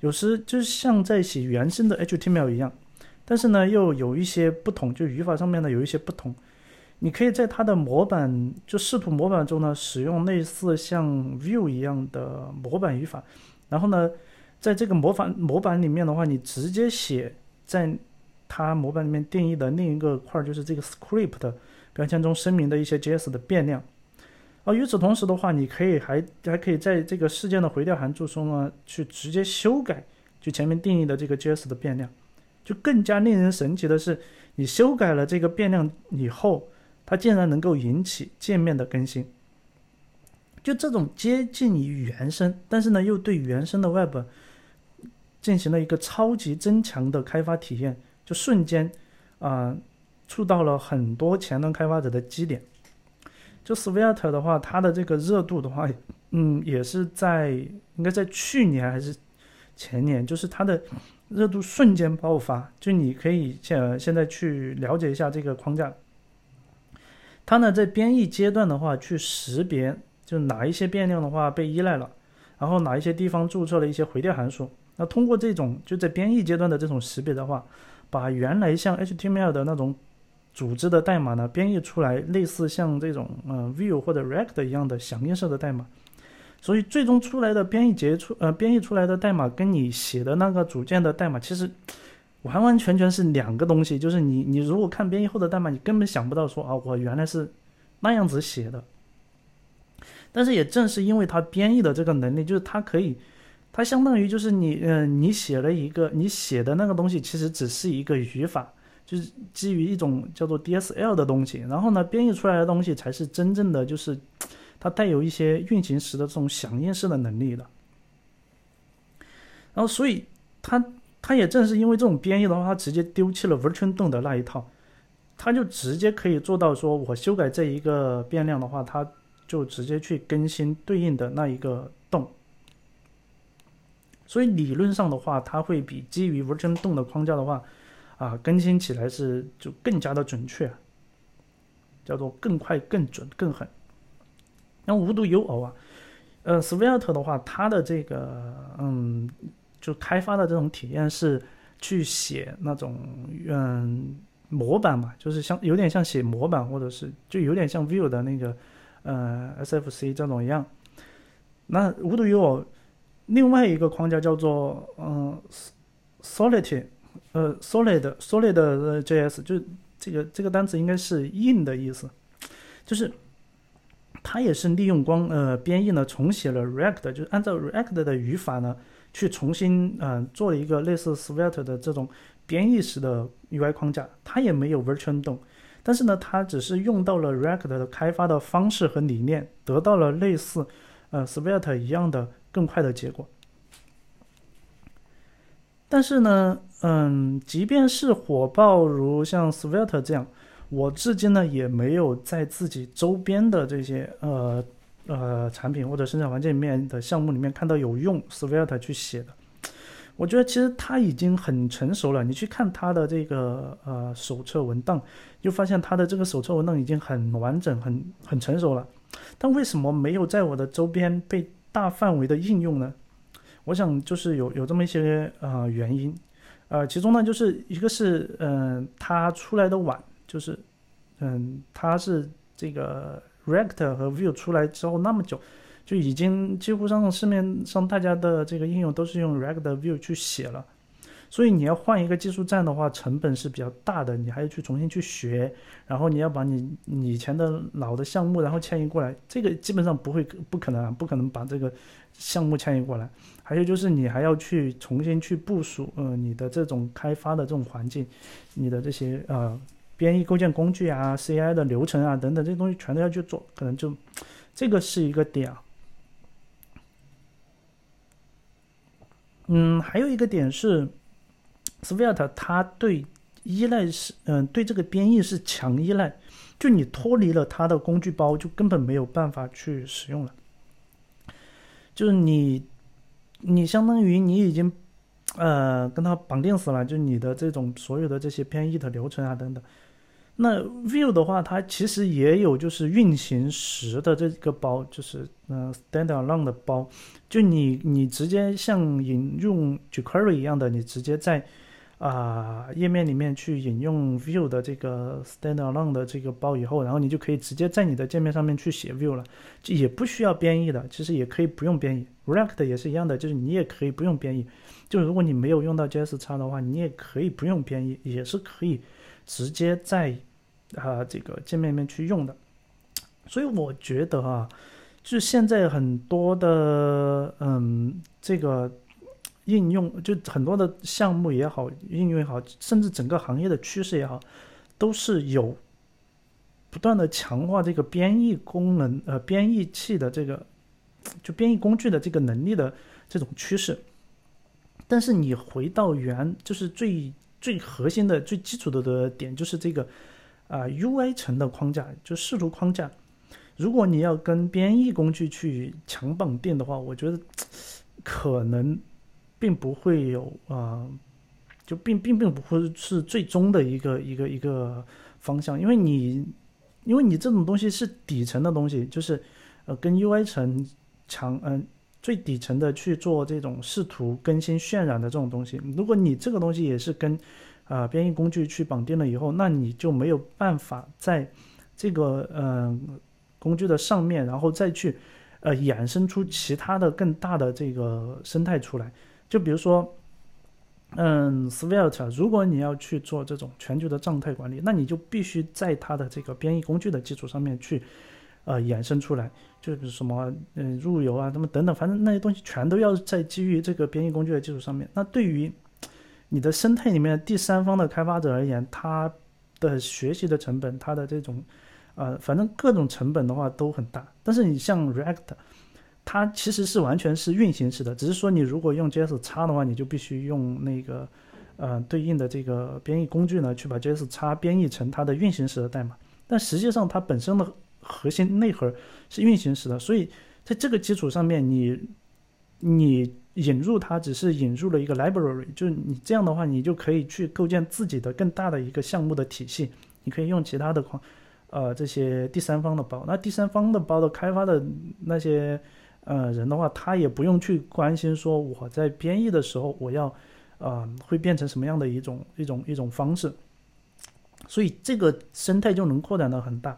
有时就像在写原生的 HTML 一样，但是呢又有一些不同，就语法上面呢有一些不同。你可以在它的模板就视图模板中呢使用类似像 Vue 一样的模板语法，然后呢在这个模板模板里面的话，你直接写在它模板里面定义的另一个块，就是这个 Script 标签中声明的一些 JS 的变量。而与此同时的话，你可以还还可以在这个事件的回调函数中呢，去直接修改就前面定义的这个 JS 的变量。就更加令人神奇的是，你修改了这个变量以后，它竟然能够引起界面的更新。就这种接近于原生，但是呢又对原生的 Web 进行了一个超级增强的开发体验，就瞬间啊触到了很多前端开发者的基点。就 Svelte 的话，它的这个热度的话，嗯，也是在应该在去年还是前年，就是它的热度瞬间爆发。就你可以现现在去了解一下这个框架，它呢在编译阶段的话，去识别就哪一些变量的话被依赖了，然后哪一些地方注册了一些回调函数。那通过这种就在编译阶段的这种识别的话，把原来像 HTML 的那种组织的代码呢编译出来，类似像这种呃 Vue 或者 React 一样的响应式的代码。所以最终出来的编译结出呃编译出来的代码跟你写的那个组件的代码其实完完全全是两个东西。就是你你如果看编译后的代码，你根本想不到说啊我原来是那样子写的。但是也正是因为它编译的这个能力，就是它可以。它相当于就是你，嗯，你写了一个，你写的那个东西其实只是一个语法，就是基于一种叫做 DSL 的东西，然后呢，编译出来的东西才是真正的，就是它带有一些运行时的这种响应式的能力的。然后，所以它它也正是因为这种编译的话，它直接丢弃了 Virtual 动的那一套，它就直接可以做到说，我修改这一个变量的话，它就直接去更新对应的那一个洞。所以理论上的话，它会比基于 Virtual 动的框架的话，啊，更新起来是就更加的准确，叫做更快、更准、更狠。那无独有偶啊，呃，Svelte 的话，它的这个嗯，就开发的这种体验是去写那种嗯模板嘛，就是像有点像写模板，或者是就有点像 Vue 的那个呃 SFC 这种一样。那无独有偶。另外一个框架叫做嗯，Solid，呃，Solid Solid JS，就这个这个单词应该是硬的意思，就是它也是利用光呃编译呢重写了 React，就是按照 React 的语法呢去重新嗯做了一个类似 Svelte 的这种编译式的 UI 框架，它也没有 Virtual 动但是呢它只是用到了 React 的开发的方式和理念，得到了类似呃 Svelte 一样的。更快的结果，但是呢，嗯，即便是火爆如像 Svelte 这样，我至今呢也没有在自己周边的这些呃呃产品或者生产环境里面的项目里面看到有用 Svelte 去写的。我觉得其实它已经很成熟了。你去看它的这个呃手册文档，就发现它的这个手册文档已经很完整、很很成熟了。但为什么没有在我的周边被？大范围的应用呢，我想就是有有这么一些呃原因，呃，其中呢就是一个是嗯它出来的晚，就是嗯它是这个 React 和 View 出来之后那么久，就已经几乎上市面上大家的这个应用都是用 React View 去写了。所以你要换一个技术站的话，成本是比较大的，你还要去重新去学，然后你要把你你以前的老的项目然后迁移过来，这个基本上不会不可能，不可能把这个项目迁移过来。还有就是你还要去重新去部署，呃，你的这种开发的这种环境，你的这些呃编译构建工具啊、CI 的流程啊等等这些东西全都要去做，可能就 这个是一个点啊。嗯，还有一个点是。Svelte 它对依赖是，嗯，对这个编译是强依赖，就你脱离了它的工具包，就根本没有办法去使用了。就是你，你相当于你已经，呃，跟它绑定死了，就你的这种所有的这些编译的流程啊等等。那 Vue 的话，它其实也有就是运行时的这个包，就是嗯 standalone 的包，就你你直接像引用 jQuery 一样的，你直接在啊，页面里面去引用 Vue 的这个 standalone 的这个包以后，然后你就可以直接在你的界面上面去写 Vue 了，就也不需要编译的，其实也可以不用编译。React 也是一样的，就是你也可以不用编译。就如果你没有用到 JS 叉的话，你也可以不用编译，也是可以直接在啊这个界面里面去用的。所以我觉得啊，就现在很多的嗯这个。应用就很多的项目也好，应用也好，甚至整个行业的趋势也好，都是有不断的强化这个编译功能，呃，编译器的这个就编译工具的这个能力的这种趋势。但是你回到原，就是最最核心的、最基础的的点，就是这个啊，UI 层的框架，就视图框架。如果你要跟编译工具去强绑定的话，我觉得可能。并不会有啊，就并并并不会是最终的一个一个一个方向，因为你，因为你这种东西是底层的东西，就是呃跟 UI 层强嗯最底层的去做这种视图更新渲染的这种东西。如果你这个东西也是跟啊编译工具去绑定了以后，那你就没有办法在这个嗯工具的上面，然后再去呃衍生出其他的更大的这个生态出来。就比如说。嗯，Svelte，如果你要去做这种全局的状态管理，那你就必须在它的这个编译工具的基础上面去，呃，衍生出来，就比如什么，嗯，入游啊，那么等等，反正那些东西全都要在基于这个编译工具的基础上面。那对于你的生态里面第三方的开发者而言，他的学习的成本，他的这种，呃，反正各种成本的话都很大。但是你像 React。它其实是完全是运行式的，只是说你如果用 JS 叉的话，你就必须用那个，呃，对应的这个编译工具呢，去把 JS 叉编译成它的运行时的代码。但实际上它本身的核心内核是运行时的，所以在这个基础上面，你你引入它只是引入了一个 library，就是你这样的话，你就可以去构建自己的更大的一个项目的体系，你可以用其他的框，呃，这些第三方的包。那第三方的包的开发的那些。呃，人的话，他也不用去关心说我在编译的时候，我要，呃，会变成什么样的一种一种一种方式，所以这个生态就能扩展的很大。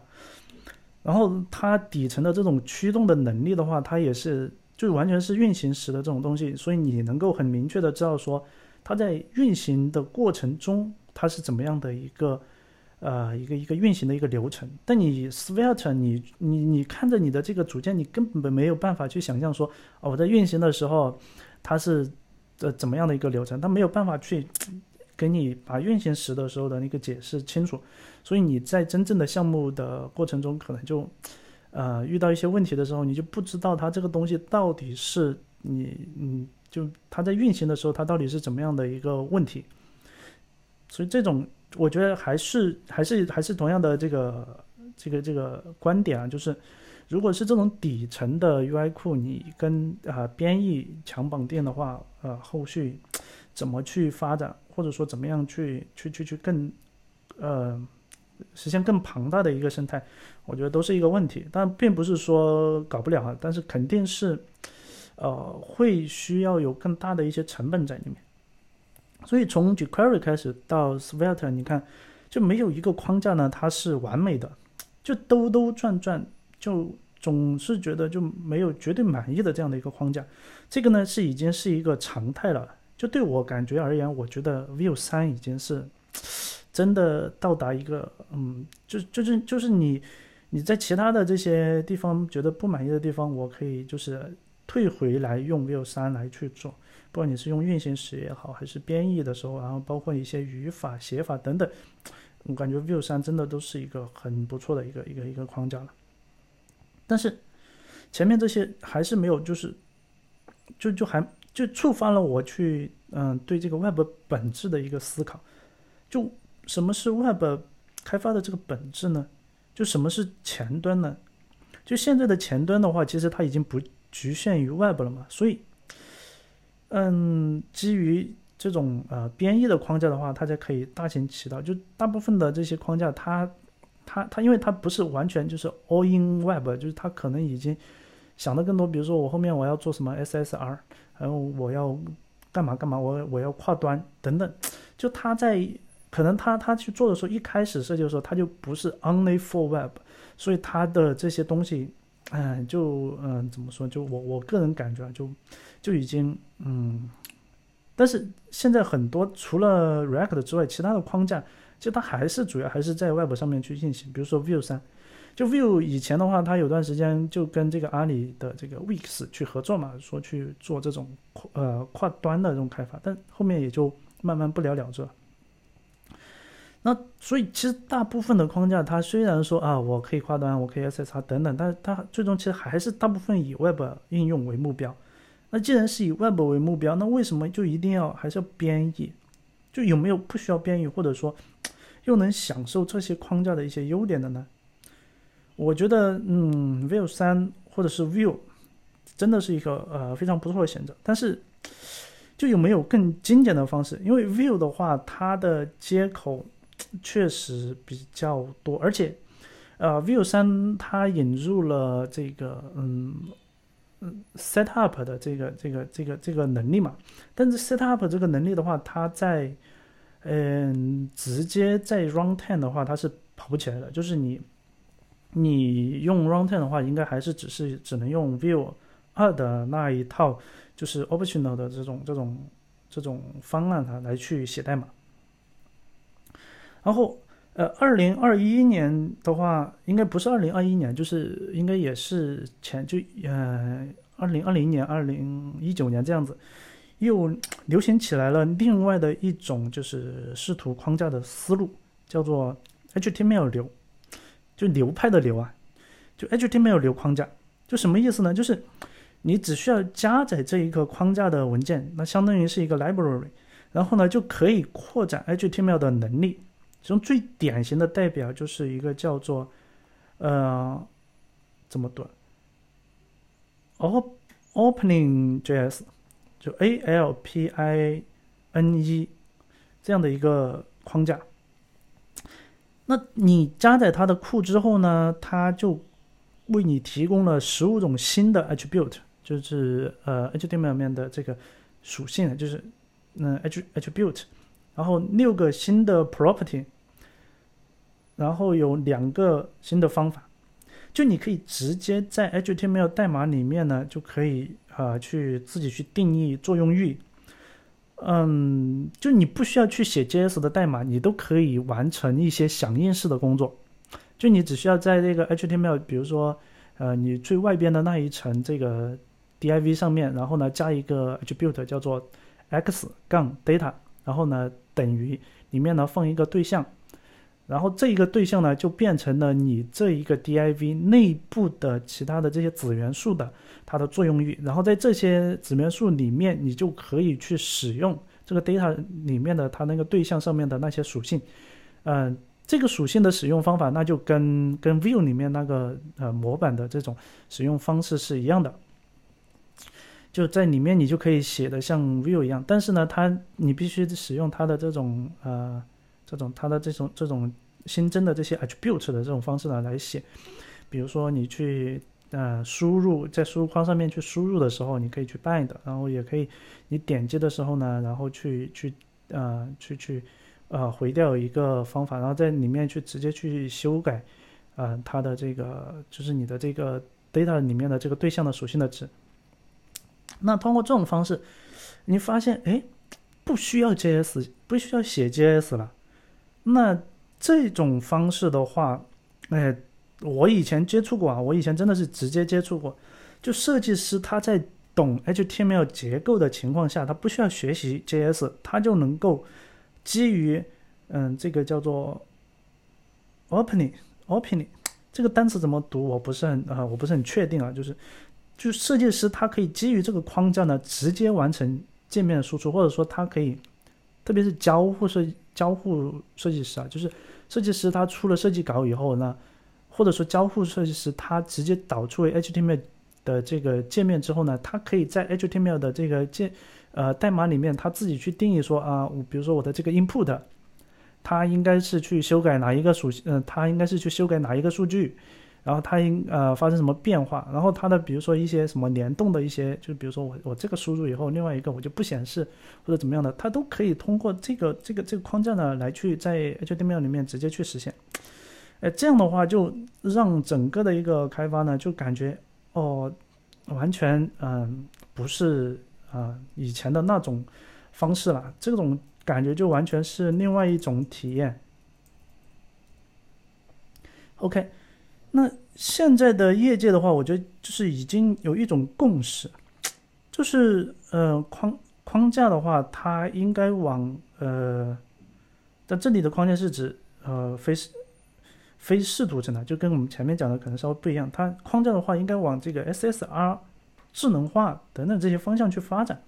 然后它底层的这种驱动的能力的话，它也是就完全是运行时的这种东西，所以你能够很明确的知道说，它在运行的过程中，它是怎么样的一个。呃，一个一个运行的一个流程，但你 Svelte，你你你看着你的这个组件，你根本没有办法去想象说，哦，我在运行的时候，它是呃怎么样的一个流程，它没有办法去给你把运行时的时候的那个解释清楚，所以你在真正的项目的过程中，可能就呃遇到一些问题的时候，你就不知道它这个东西到底是你嗯，就它在运行的时候，它到底是怎么样的一个问题，所以这种。我觉得还是还是还是同样的这个这个这个观点啊，就是如果是这种底层的 UI 库，你跟啊编译强绑定的话，呃，后续怎么去发展，或者说怎么样去去去去更呃实现更庞大的一个生态，我觉得都是一个问题。但并不是说搞不了啊，但是肯定是呃会需要有更大的一些成本在里面。所以从 jQuery 开始到 Svelte，你看就没有一个框架呢，它是完美的，就兜兜转转，就总是觉得就没有绝对满意的这样的一个框架。这个呢是已经是一个常态了。就对我感觉而言，我觉得 Vue 三已经是真的到达一个，嗯，就就是就是你你在其他的这些地方觉得不满意的地方，我可以就是退回来用 Vue 三来去做。不管你是用运行时也好，还是编译的时候，然后包括一些语法、写法等等，我感觉 Vue 三真的都是一个很不错的一个一个一个框架了。但是前面这些还是没有，就是就就还就触发了我去嗯对这个 Web 本质的一个思考。就什么是 Web 开发的这个本质呢？就什么是前端呢？就现在的前端的话，其实它已经不局限于 Web 了嘛，所以。嗯，基于这种呃编译的框架的话，它才可以大行其道。就大部分的这些框架，它它它，因为它不是完全就是 all in web，就是它可能已经想的更多。比如说我后面我要做什么 SSR，然后我要干嘛干嘛，我我要跨端等等。就它在可能他他去做的时候，一开始设计的时候，他就不是 only for web，所以他的这些东西，嗯，就嗯怎么说？就我我个人感觉啊，就。就已经嗯，但是现在很多除了 React 之外，其他的框架其实它还是主要还是在 Web 上面去运行。比如说 Vue 三，就 Vue 以前的话，它有段时间就跟这个阿里的这个 Wix 去合作嘛，说去做这种呃跨端的这种开发，但后面也就慢慢不了了之了。那所以其实大部分的框架，它虽然说啊我可以跨端，我可以 SSR 等等，但是它最终其实还是大部分以 Web 应用为目标。那既然是以 Web 为目标，那为什么就一定要还是要编译？就有没有不需要编译，或者说又能享受这些框架的一些优点的呢？我觉得，嗯，Vue 三或者是 Vue 真的是一个呃非常不错的选择。但是，就有没有更精简的方式？因为 Vue 的话，它的接口确实比较多，而且，呃，View 三它引入了这个，嗯嗯。set up 的这个这个这个这个能力嘛。但是 set up 这个能力的话，它在嗯直接在 runtime 的话，它是跑不起来的。就是你你用 runtime 的话，应该还是只是只能用 view 二的那一套，就是 optional 的这种这种这种方案它来去写代码。然后。呃，二零二一年的话，应该不是二零二一年，就是应该也是前就呃二零二零年、二零一九年这样子，又流行起来了另外的一种就是视图框架的思路，叫做 HTML 流，就流派的流啊，就 HTML 流框架，就什么意思呢？就是你只需要加载这一个框架的文件，那相当于是一个 library，然后呢就可以扩展 HTML 的能力。其中最典型的代表就是一个叫做，呃，怎么读？op opening JS，就 A L P I N E 这样的一个框架。那你加载它的库之后呢，它就为你提供了十五种新的 attribute，就是呃 HTML 面的这个属性，就是嗯 attribute，然后六个新的 property。然后有两个新的方法，就你可以直接在 HTML 代码里面呢，就可以啊去自己去定义作用域。嗯，就你不需要去写 JS 的代码，你都可以完成一些响应式的工作。就你只需要在这个 HTML，比如说呃你最外边的那一层这个 div 上面，然后呢加一个 attribute 叫做 x 杠 data，然后呢等于里面呢放一个对象。然后这一个对象呢，就变成了你这一个 div 内部的其他的这些子元素的它的作用域。然后在这些子元素里面，你就可以去使用这个 data 里面的它那个对象上面的那些属性。嗯，这个属性的使用方法，那就跟跟 view 里面那个呃模板的这种使用方式是一样的。就在里面你就可以写的像 view 一样，但是呢，它你必须使用它的这种呃。这种它的这种这种新增的这些 attribute 的这种方式呢来写，比如说你去呃输入在输入框上面去输入的时候，你可以去 bind，然后也可以你点击的时候呢，然后去去呃去去呃回调一个方法，然后在里面去直接去修改呃它的这个就是你的这个 data 里面的这个对象的属性的值。那通过这种方式，你发现哎不需要 JS 不需要写 JS 了。那这种方式的话，哎，我以前接触过啊，我以前真的是直接接触过。就设计师他在懂 HTML 结构的情况下，他不需要学习 JS，他就能够基于嗯这个叫做 opening opening 这个单词怎么读，我不是很啊，我不是很确定啊。就是就设计师他可以基于这个框架呢，直接完成界面的输出，或者说他可以，特别是交互设计。交互设计师啊，就是设计师他出了设计稿以后呢，或者说交互设计师他直接导出为 HTML 的这个界面之后呢，他可以在 HTML 的这个界呃代码里面他自己去定义说啊，比如说我的这个 input，它应该是去修改哪一个属性，嗯，它应该是去修改哪一个数据。然后它应呃发生什么变化？然后它的比如说一些什么联动的一些，就比如说我我这个输入以后，另外一个我就不显示或者怎么样的，它都可以通过这个这个这个框架呢来去在 HTML 里面直接去实现。哎，这样的话就让整个的一个开发呢就感觉哦，完全嗯不是啊以前的那种方式了，这种感觉就完全是另外一种体验。OK。那现在的业界的话，我觉得就是已经有一种共识，就是呃框框架的话，它应该往呃，但这里的框架是指呃非非视图层的，就跟我们前面讲的可能稍微不一样。它框架的话，应该往这个 SSR 智能化等等这些方向去发展。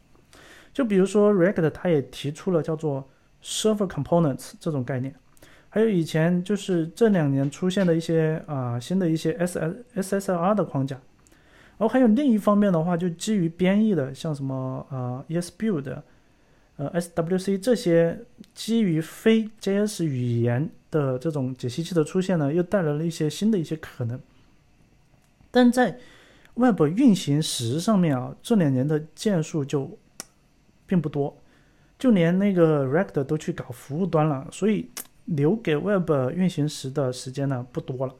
就比如说 React，它也提出了叫做 Server Components 这种概念。还有以前就是这两年出现的一些啊新的一些 S S S L R 的框架，然后还有另一方面的话，就基于编译的，像什么呃 E S Build，呃 S W C 这些基于非 J S 语言的这种解析器的出现呢，又带来了一些新的一些可能。但在 Web 运行时上面啊，这两年的件数就并不多，就连那个 React 都去搞服务端了，所以留给 Web 运行时的时间呢不多了。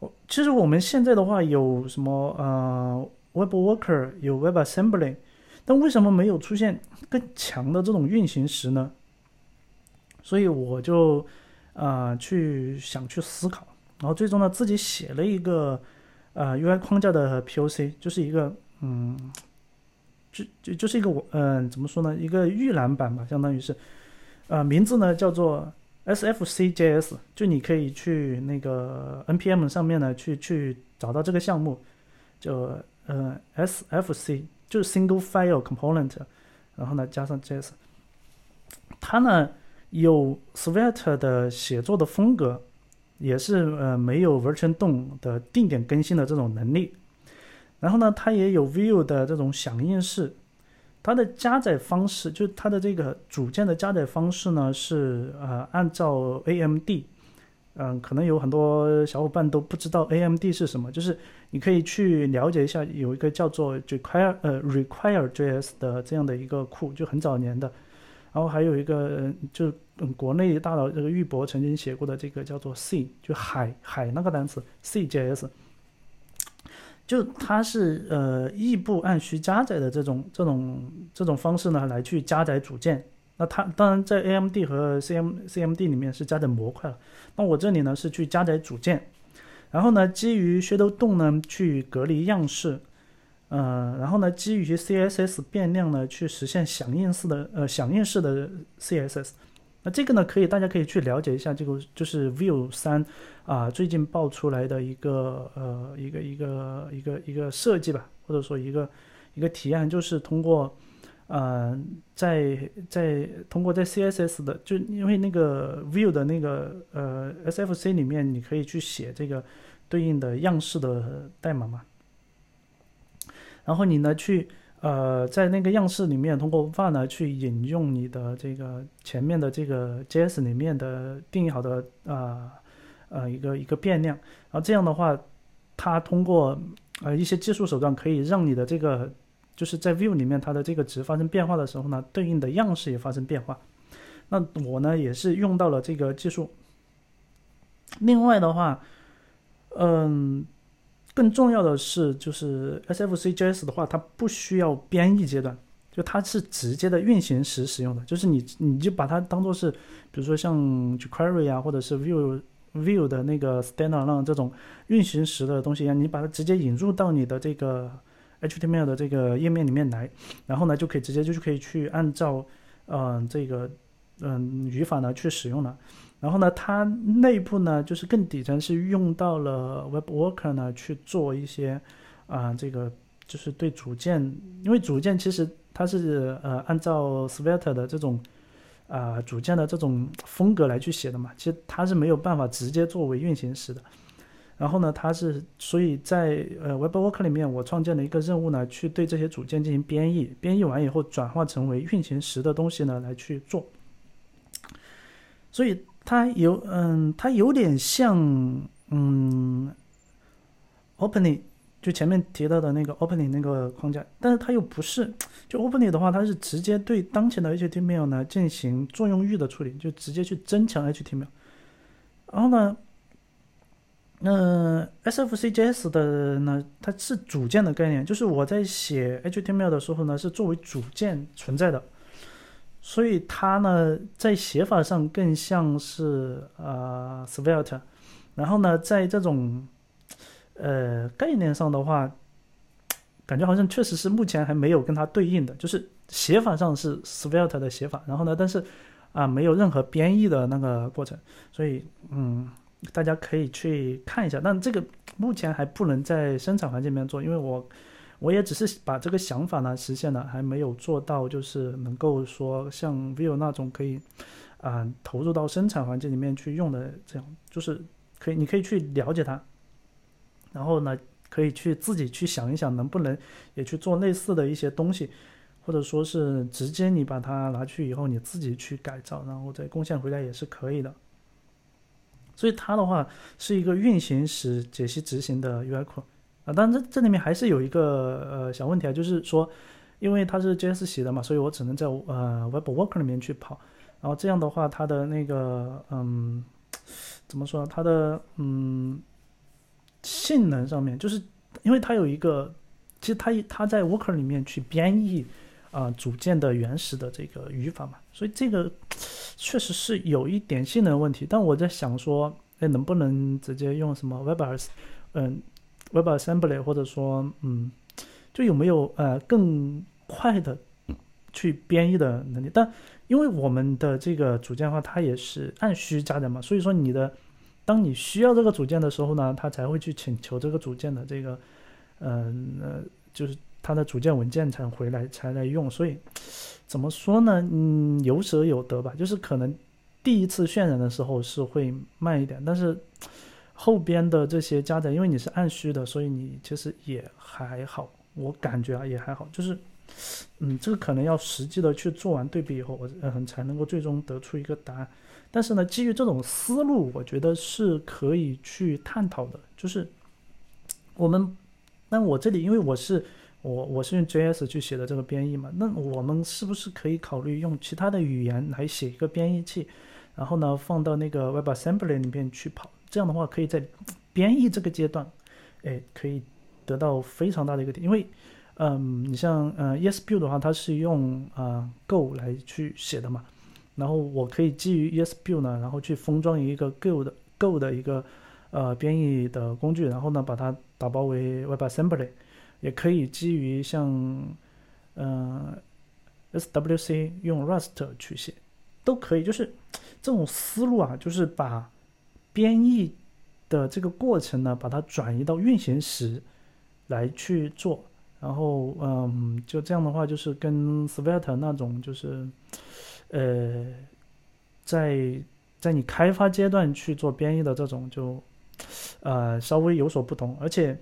我其实我们现在的话有什么呃 Web Worker 有 Web Assembly，但为什么没有出现更强的这种运行时呢？所以我就啊去想去思考，然后最终呢自己写了一个。呃，UI 框架的 POC 就是一个，嗯，就就就是一个我，嗯，怎么说呢？一个预览版吧，相当于是，呃，名字呢叫做 SFCJS，就你可以去那个 npm 上面呢去去找到这个项目，就呃 SFC 就是 Single File Component，然后呢加上 JS，它呢有 Svelte 的写作的风格。也是呃没有完全动的定点更新的这种能力，然后呢，它也有 Vue 的这种响应式，它的加载方式就是它的这个组件的加载方式呢是呃按照 AMD，嗯，可能有很多小伙伴都不知道 AMD 是什么，就是你可以去了解一下，有一个叫做 Require 呃 Require JS 的这样的一个库，就很早年的。然后还有一个，就嗯，国内大佬这个玉博曾经写过的这个叫做 C，就海海那个单词 CJS，就它是呃异步按需加载的这种这种这种方式呢来去加载组件。那它当然在 AMD 和 CM CMD 里面是加载模块了，那我这里呢是去加载组件，然后呢基于 Shadow DOM 呢去隔离样式。呃，然后呢，基于 CSS 变量呢，去实现响应式的呃响应式的 CSS。那这个呢，可以大家可以去了解一下，这个就是 View 三啊最近爆出来的一个呃一个一个一个一个设计吧，或者说一个一个提案，就是通过呃在在通过在 CSS 的，就因为那个 View 的那个呃 SFC 里面，你可以去写这个对应的样式的代码嘛。然后你呢，去呃，在那个样式里面，通过 var 呢去引用你的这个前面的这个 JS 里面的定义好的啊呃一个一个变量，然后这样的话，它通过呃一些技术手段，可以让你的这个就是在 view 里面它的这个值发生变化的时候呢，对应的样式也发生变化。那我呢也是用到了这个技术。另外的话，嗯。更重要的是，就是 SFCJS 的话，它不需要编译阶段，就它是直接的运行时使用的。就是你，你就把它当做是，比如说像 jQuery 啊，或者是 Vue Vue 的那个 Standalone 这种运行时的东西一样，你把它直接引入到你的这个 HTML 的这个页面里面来，然后呢，就可以直接就是可以去按照，嗯，这个，嗯，语法呢去使用了。然后呢，它内部呢，就是更底层是用到了 Web Worker 呢去做一些，啊，这个就是对组件，因为组件其实它是呃按照 Svelte 的这种啊组件的这种风格来去写的嘛，其实它是没有办法直接作为运行时的。然后呢，它是所以在呃 Web Worker 里面，我创建了一个任务呢，去对这些组件进行编译，编译完以后转化成为运行时的东西呢来去做，所以。它有，嗯，它有点像，嗯，Opening，就前面提到的那个 Opening 那个框架，但是它又不是，就 Opening 的话，它是直接对当前的 HTML 呢进行作用域的处理，就直接去增强 HTML。然后呢，嗯，SFCJS 的呢，它是组件的概念，就是我在写 HTML 的时候呢，是作为组件存在的。所以它呢，在写法上更像是呃 Svelte，然后呢，在这种呃概念上的话，感觉好像确实是目前还没有跟它对应的，就是写法上是 Svelte 的写法，然后呢，但是啊没有任何编译的那个过程，所以嗯，大家可以去看一下，但这个目前还不能在生产环境里面做，因为我。我也只是把这个想法呢实现了，还没有做到，就是能够说像 Vivo 那种可以，啊，投入到生产环境里面去用的这样，就是可以，你可以去了解它，然后呢，可以去自己去想一想，能不能也去做类似的一些东西，或者说是直接你把它拿去以后，你自己去改造，然后再贡献回来也是可以的。所以它的话是一个运行时解析执行的 UI 库。啊。当然这这里面还是有一个呃小问题啊，就是说，因为它是 JS 写的嘛，所以我只能在呃 Web Worker 里面去跑。然后这样的话，它的那个嗯，怎么说呢？它的嗯性能上面，就是因为它有一个，其实它它在 Worker 里面去编译啊组件的原始的这个语法嘛，所以这个确实是有一点性能问题。但我在想说。哎，能不能直接用什么 Web 嗯 WebAssembly 或者说，嗯，就有没有呃更快的去编译的能力？但因为我们的这个组件的话，它也是按需加载嘛，所以说你的当你需要这个组件的时候呢，它才会去请求这个组件的这个，嗯呃，就是它的组件文件才回来才来用。所以怎么说呢？嗯，有舍有得吧，就是可能。第一次渲染的时候是会慢一点，但是后边的这些加载，因为你是按需的，所以你其实也还好。我感觉啊也还好，就是，嗯，这个可能要实际的去做完对比以后，我嗯才能够最终得出一个答案。但是呢，基于这种思路，我觉得是可以去探讨的。就是我们，那我这里因为我是我我是用 JS 去写的这个编译嘛，那我们是不是可以考虑用其他的语言来写一个编译器？然后呢，放到那个 WebAssembly 里面去跑，这样的话可以在编译这个阶段，哎，可以得到非常大的一个点。因为，嗯，你像呃 ESBuild 的话，它是用啊 Go 来去写的嘛，然后我可以基于 ESBuild 呢，然后去封装一个 Go 的 Go 的一个呃编译的工具，然后呢把它打包为 WebAssembly，也可以基于像嗯 SWC 用 Rust 去写。都可以，就是这种思路啊，就是把编译的这个过程呢，把它转移到运行时来去做，然后嗯，就这样的话，就是跟 Svelte 那种，就是呃，在在你开发阶段去做编译的这种，就呃稍微有所不同。而且，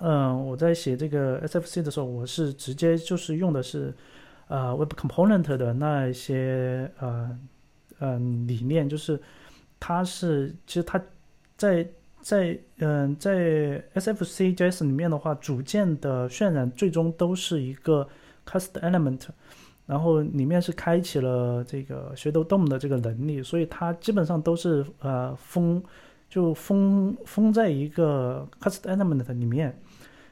嗯，我在写这个 SFC 的时候，我是直接就是用的是。呃，Web Component 的那些呃嗯理念，就是它是其实它在在嗯在 SFC JS 里面的话，组件的渲染最终都是一个 Cast Element，然后里面是开启了这个 Shadow DOM 的这个能力，所以它基本上都是呃封就封封在一个 Cast Element 里面，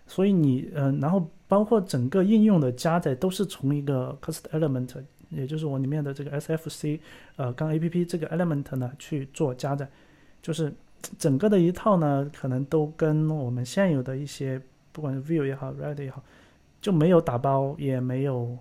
所以你嗯然后。包括整个应用的加载都是从一个 cast element，也就是我里面的这个 SFC，呃，刚 APP 这个 element 呢去做加载，就是整个的一套呢，可能都跟我们现有的一些，不管是 Vue 也好，React 也好，就没有打包，也没有，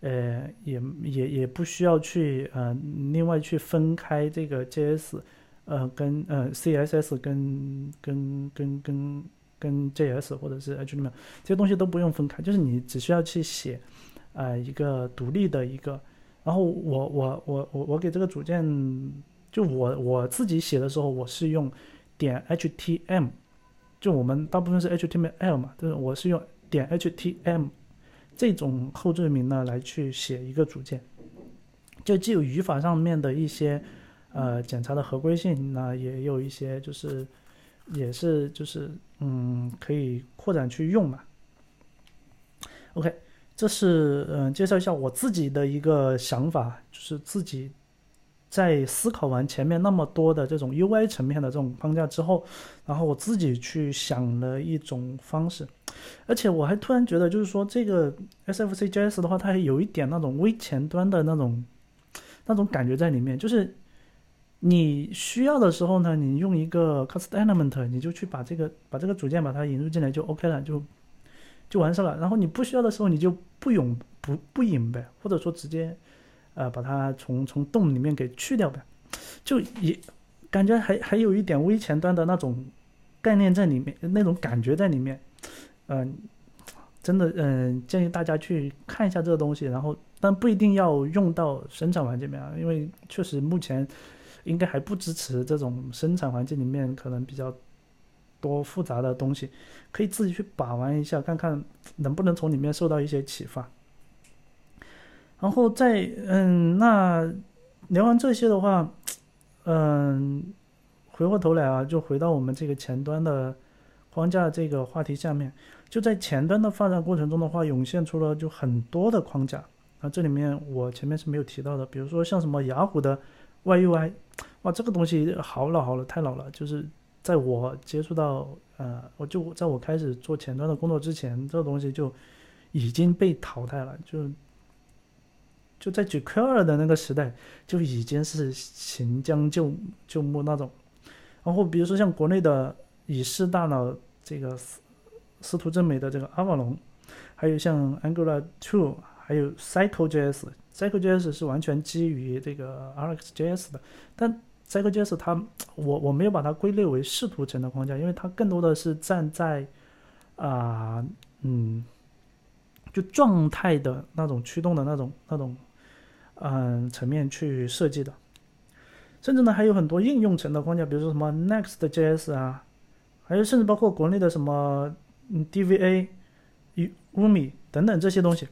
呃，也也也不需要去呃另外去分开这个 JS，呃，跟呃 CSS 跟跟跟跟。跟 JS 或者是 HTML 这些东西都不用分开，就是你只需要去写，呃，一个独立的一个。然后我我我我我给这个组件，就我我自己写的时候，我是用点 HTML，就我们大部分是 HTML 嘛，就是我是用点 HTML 这种后缀名呢来去写一个组件，就既有语法上面的一些呃检查的合规性，那也有一些就是也是就是。嗯，可以扩展去用嘛？OK，这是嗯介绍一下我自己的一个想法，就是自己在思考完前面那么多的这种 UI 层面的这种框架之后，然后我自己去想了一种方式，而且我还突然觉得，就是说这个 SFC JS 的话，它还有一点那种微前端的那种那种感觉在里面，就是。你需要的时候呢，你用一个 cast element，你就去把这个把这个组件把它引入进来就 OK 了，就就完事了。然后你不需要的时候，你就不引不不引呗，或者说直接呃把它从从洞里面给去掉呗，就也感觉还还有一点微前端的那种概念在里面，那种感觉在里面。嗯，真的嗯，建议大家去看一下这个东西，然后但不一定要用到生产环境里面啊，因为确实目前。应该还不支持这种生产环境里面可能比较多复杂的东西，可以自己去把玩一下，看看能不能从里面受到一些启发。然后再嗯，那聊完这些的话，嗯，回过头来啊，就回到我们这个前端的框架这个话题下面，就在前端的发展过程中的话，涌现出了就很多的框架啊。这里面我前面是没有提到的，比如说像什么雅虎的 YUI，哇，这个东西好老好了，太老了。就是在我接触到呃，我就在我开始做前端的工作之前，这个东西就已经被淘汰了，就。就在 jQuery 的那个时代，就已经是行将就就木那种。然后比如说像国内的以视大脑这个司司徒正美的这个阿瓦隆，还有像 Angular Two，还有 CycleJS，CycleJS 是完全基于这个 RxJS 的。但 CycleJS 它我我没有把它归类为视图层的框架，因为它更多的是站在啊嗯，就状态的那种驱动的那种那种。嗯，层面去设计的，甚至呢还有很多应用层的框架，比如说什么 Next.js 啊，还有甚至包括国内的什么嗯 DVA、Umi 等等这些东西。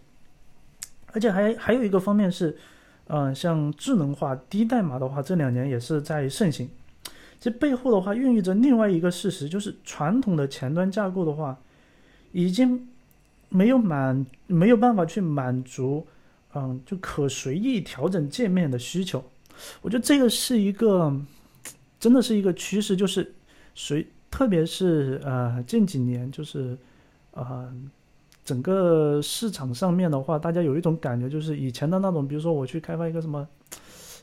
而且还还有一个方面是，嗯，像智能化低代码的话，这两年也是在盛行。这背后的话孕育着另外一个事实，就是传统的前端架构的话，已经没有满没有办法去满足。嗯，就可随意调整界面的需求，我觉得这个是一个，真的是一个趋势，就是随，特别是呃近几年，就是呃整个市场上面的话，大家有一种感觉，就是以前的那种，比如说我去开发一个什么，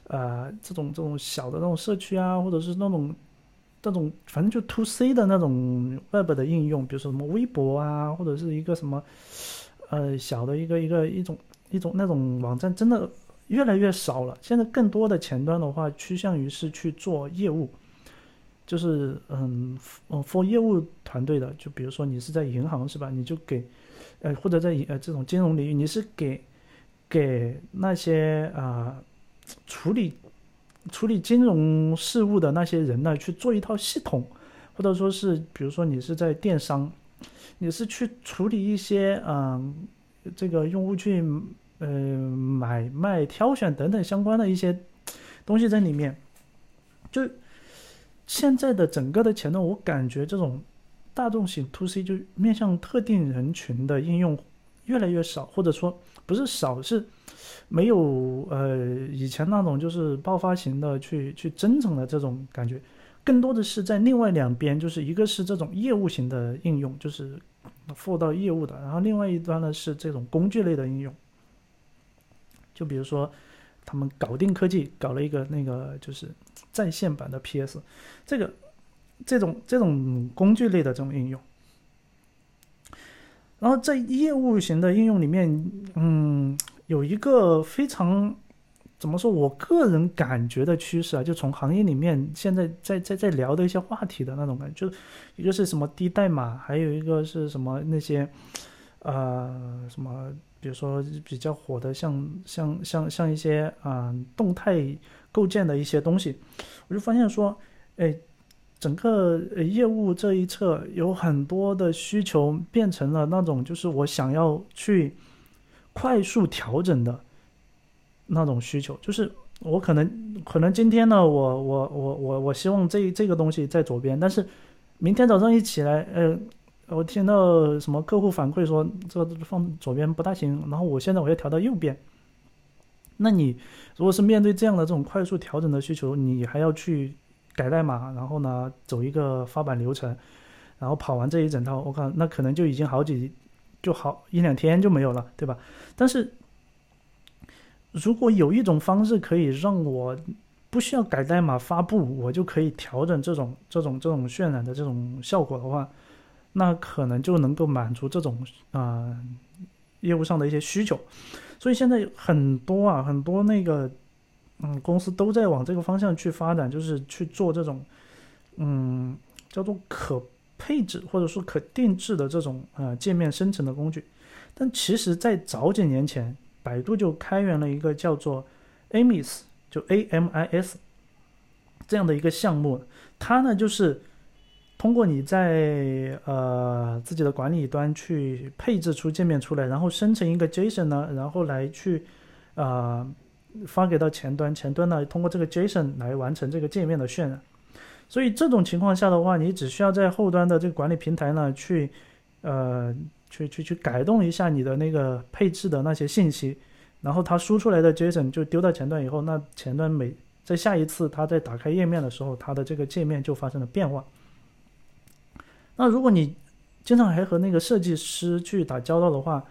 呃这种这种小的那种社区啊，或者是那种那种反正就 to C 的那种 Web 的应用，比如说什么微博啊，或者是一个什么呃小的一个一个一种。一种那种网站真的越来越少了。现在更多的前端的话，趋向于是去做业务，就是嗯嗯，for 业务团队的。就比如说你是在银行是吧？你就给呃或者在呃这种金融领域，你是给给那些啊处理处理金融事务的那些人呢去做一套系统，或者说是比如说你是在电商，你是去处理一些嗯。这个用户去呃买卖、挑选等等相关的一些东西在里面，就现在的整个的前端，我感觉这种大众型 to C 就面向特定人群的应用越来越少，或者说不是少，是没有呃以前那种就是爆发型的去去增长的这种感觉，更多的是在另外两边，就是一个是这种业务型的应用，就是。付到业务的，然后另外一端呢是这种工具类的应用，就比如说他们搞定科技搞了一个那个就是在线版的 PS，这个这种这种工具类的这种应用，然后在业务型的应用里面，嗯，有一个非常。怎么说？我个人感觉的趋势啊，就从行业里面现在在在在聊的一些话题的那种感觉，就一个是什么低代码，还有一个是什么那些，呃，什么，比如说比较火的，像像像像一些啊动态构建的一些东西，我就发现说，哎，整个业务这一侧有很多的需求变成了那种，就是我想要去快速调整的。那种需求就是我可能可能今天呢，我我我我我希望这这个东西在左边，但是明天早上一起来，呃，我听到什么客户反馈说这个放左边不大行，然后我现在我要调到右边。那你如果是面对这样的这种快速调整的需求，你还要去改代码，然后呢走一个发版流程，然后跑完这一整套，我看那可能就已经好几就好一两天就没有了，对吧？但是。如果有一种方式可以让我不需要改代码发布，我就可以调整这种这种这种渲染的这种效果的话，那可能就能够满足这种啊业务上的一些需求。所以现在很多啊很多那个嗯公司都在往这个方向去发展，就是去做这种嗯叫做可配置或者说可定制的这种呃界面生成的工具。但其实，在早几年前。百度就开源了一个叫做 Amis，就 A M I S 这样的一个项目，它呢就是通过你在呃自己的管理端去配置出界面出来，然后生成一个 JSON 呢，然后来去啊发给到前端，前端呢通过这个 JSON 来完成这个界面的渲染。所以这种情况下的话，你只需要在后端的这个管理平台呢去，呃，去去去改动一下你的那个配置的那些信息，然后它输出来的 JSON 就丢到前端以后，那前端每在下一次它在打开页面的时候，它的这个界面就发生了变化。那如果你经常还和那个设计师去打交道的话，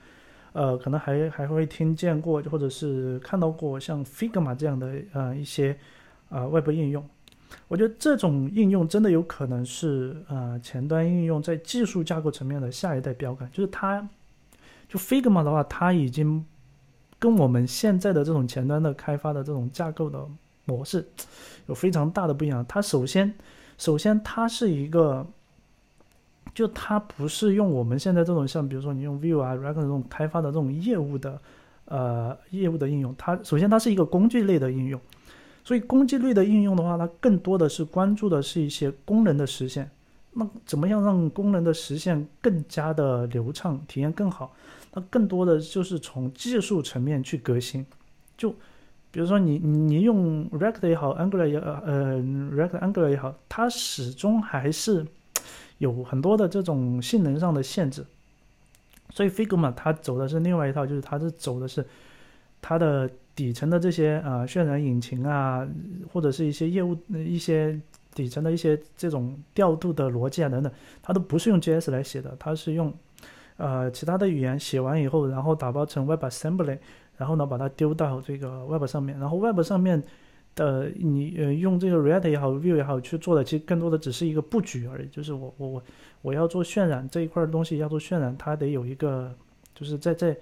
呃，可能还还会听见过或者是看到过像 Figma 这样的呃一些啊外部应用。我觉得这种应用真的有可能是呃前端应用在技术架构层面的下一代标杆。就是它，就 Figma 的话，它已经跟我们现在的这种前端的开发的这种架构的模式有非常大的不一样。它首先，首先它是一个，就它不是用我们现在这种像比如说你用 Vue 啊、React 这种开发的这种业务的呃业务的应用。它首先它是一个工具类的应用。所以工具类的应用的话，它更多的是关注的是一些功能的实现。那怎么样让功能的实现更加的流畅，体验更好？那更多的就是从技术层面去革新。就比如说你你用 React 也好，Angular 也呃 React Angular 也好，它始终还是有很多的这种性能上的限制。所以 Figma 它走的是另外一套，就是它是走的是它的。底层的这些啊渲染引擎啊，或者是一些业务一些底层的一些这种调度的逻辑啊等等，它都不是用 JS 来写的，它是用呃其他的语言写完以后，然后打包成 WebAssembly，然后呢把它丢到这个 Web 上面，然后 Web 上面的你呃用这个 React 也好，Vue 也好去做的，其实更多的只是一个布局而已，就是我我我我要做渲染这一块东西要做渲染，它得有一个就是在在。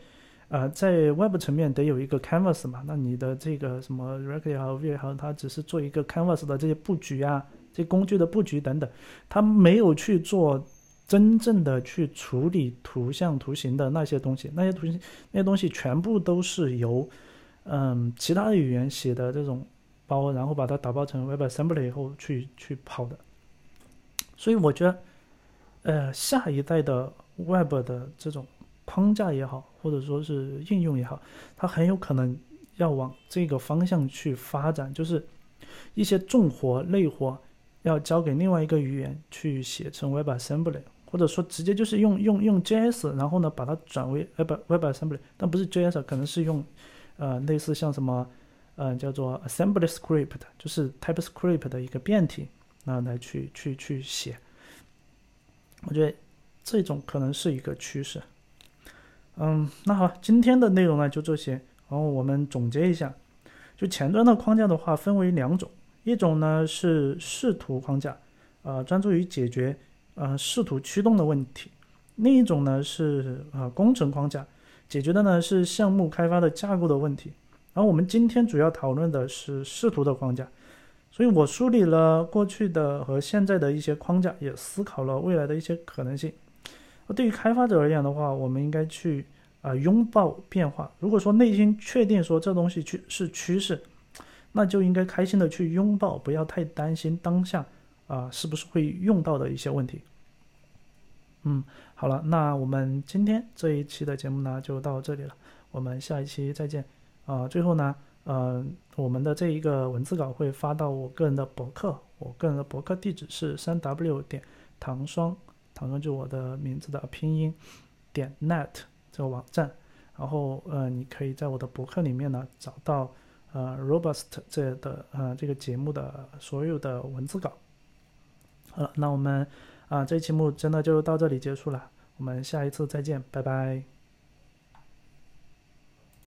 呃，在 Web 层面得有一个 Canvas 嘛，那你的这个什么 React 也好，Vue 也好，它只是做一个 Canvas 的这些布局啊，这工具的布局等等，它没有去做真正的去处理图像图形的那些东西，那些图形那些东西全部都是由嗯其他的语言写的这种包，然后把它打包成 WebAssembly 以后去去跑的，所以我觉得，呃，下一代的 Web 的这种。框架也好，或者说是应用也好，它很有可能要往这个方向去发展，就是一些重活累活要交给另外一个语言去写成 WebAssembly，或者说直接就是用用用 JS，然后呢把它转为 Web WebAssembly，但不是 JS，可能是用呃类似像什么呃叫做 Assembly Script，就是 TypeScript 的一个变体啊来去去去写，我觉得这种可能是一个趋势。嗯，那好，今天的内容呢就这些。然后我们总结一下，就前端的框架的话分为两种，一种呢是视图框架，呃，专注于解决呃视图驱动的问题；另一种呢是呃工程框架，解决的呢是项目开发的架构的问题。然后我们今天主要讨论的是视图的框架，所以我梳理了过去的和现在的一些框架，也思考了未来的一些可能性。对于开发者而言的话，我们应该去啊拥抱变化。如果说内心确定说这东西去是趋势，那就应该开心的去拥抱，不要太担心当下啊是不是会用到的一些问题。嗯，好了，那我们今天这一期的节目呢就到这里了，我们下一期再见。啊，最后呢，呃，我们的这一个文字稿会发到我个人的博客，我个人的博客地址是三 w 点唐双。唐双就我的名字的拼音，点 net 这个网站，然后呃，你可以在我的博客里面呢找到呃 robust 这的呃这个节目的所有的文字稿。好了，那我们啊这期目真的就到这里结束了，我们下一次再见，拜拜。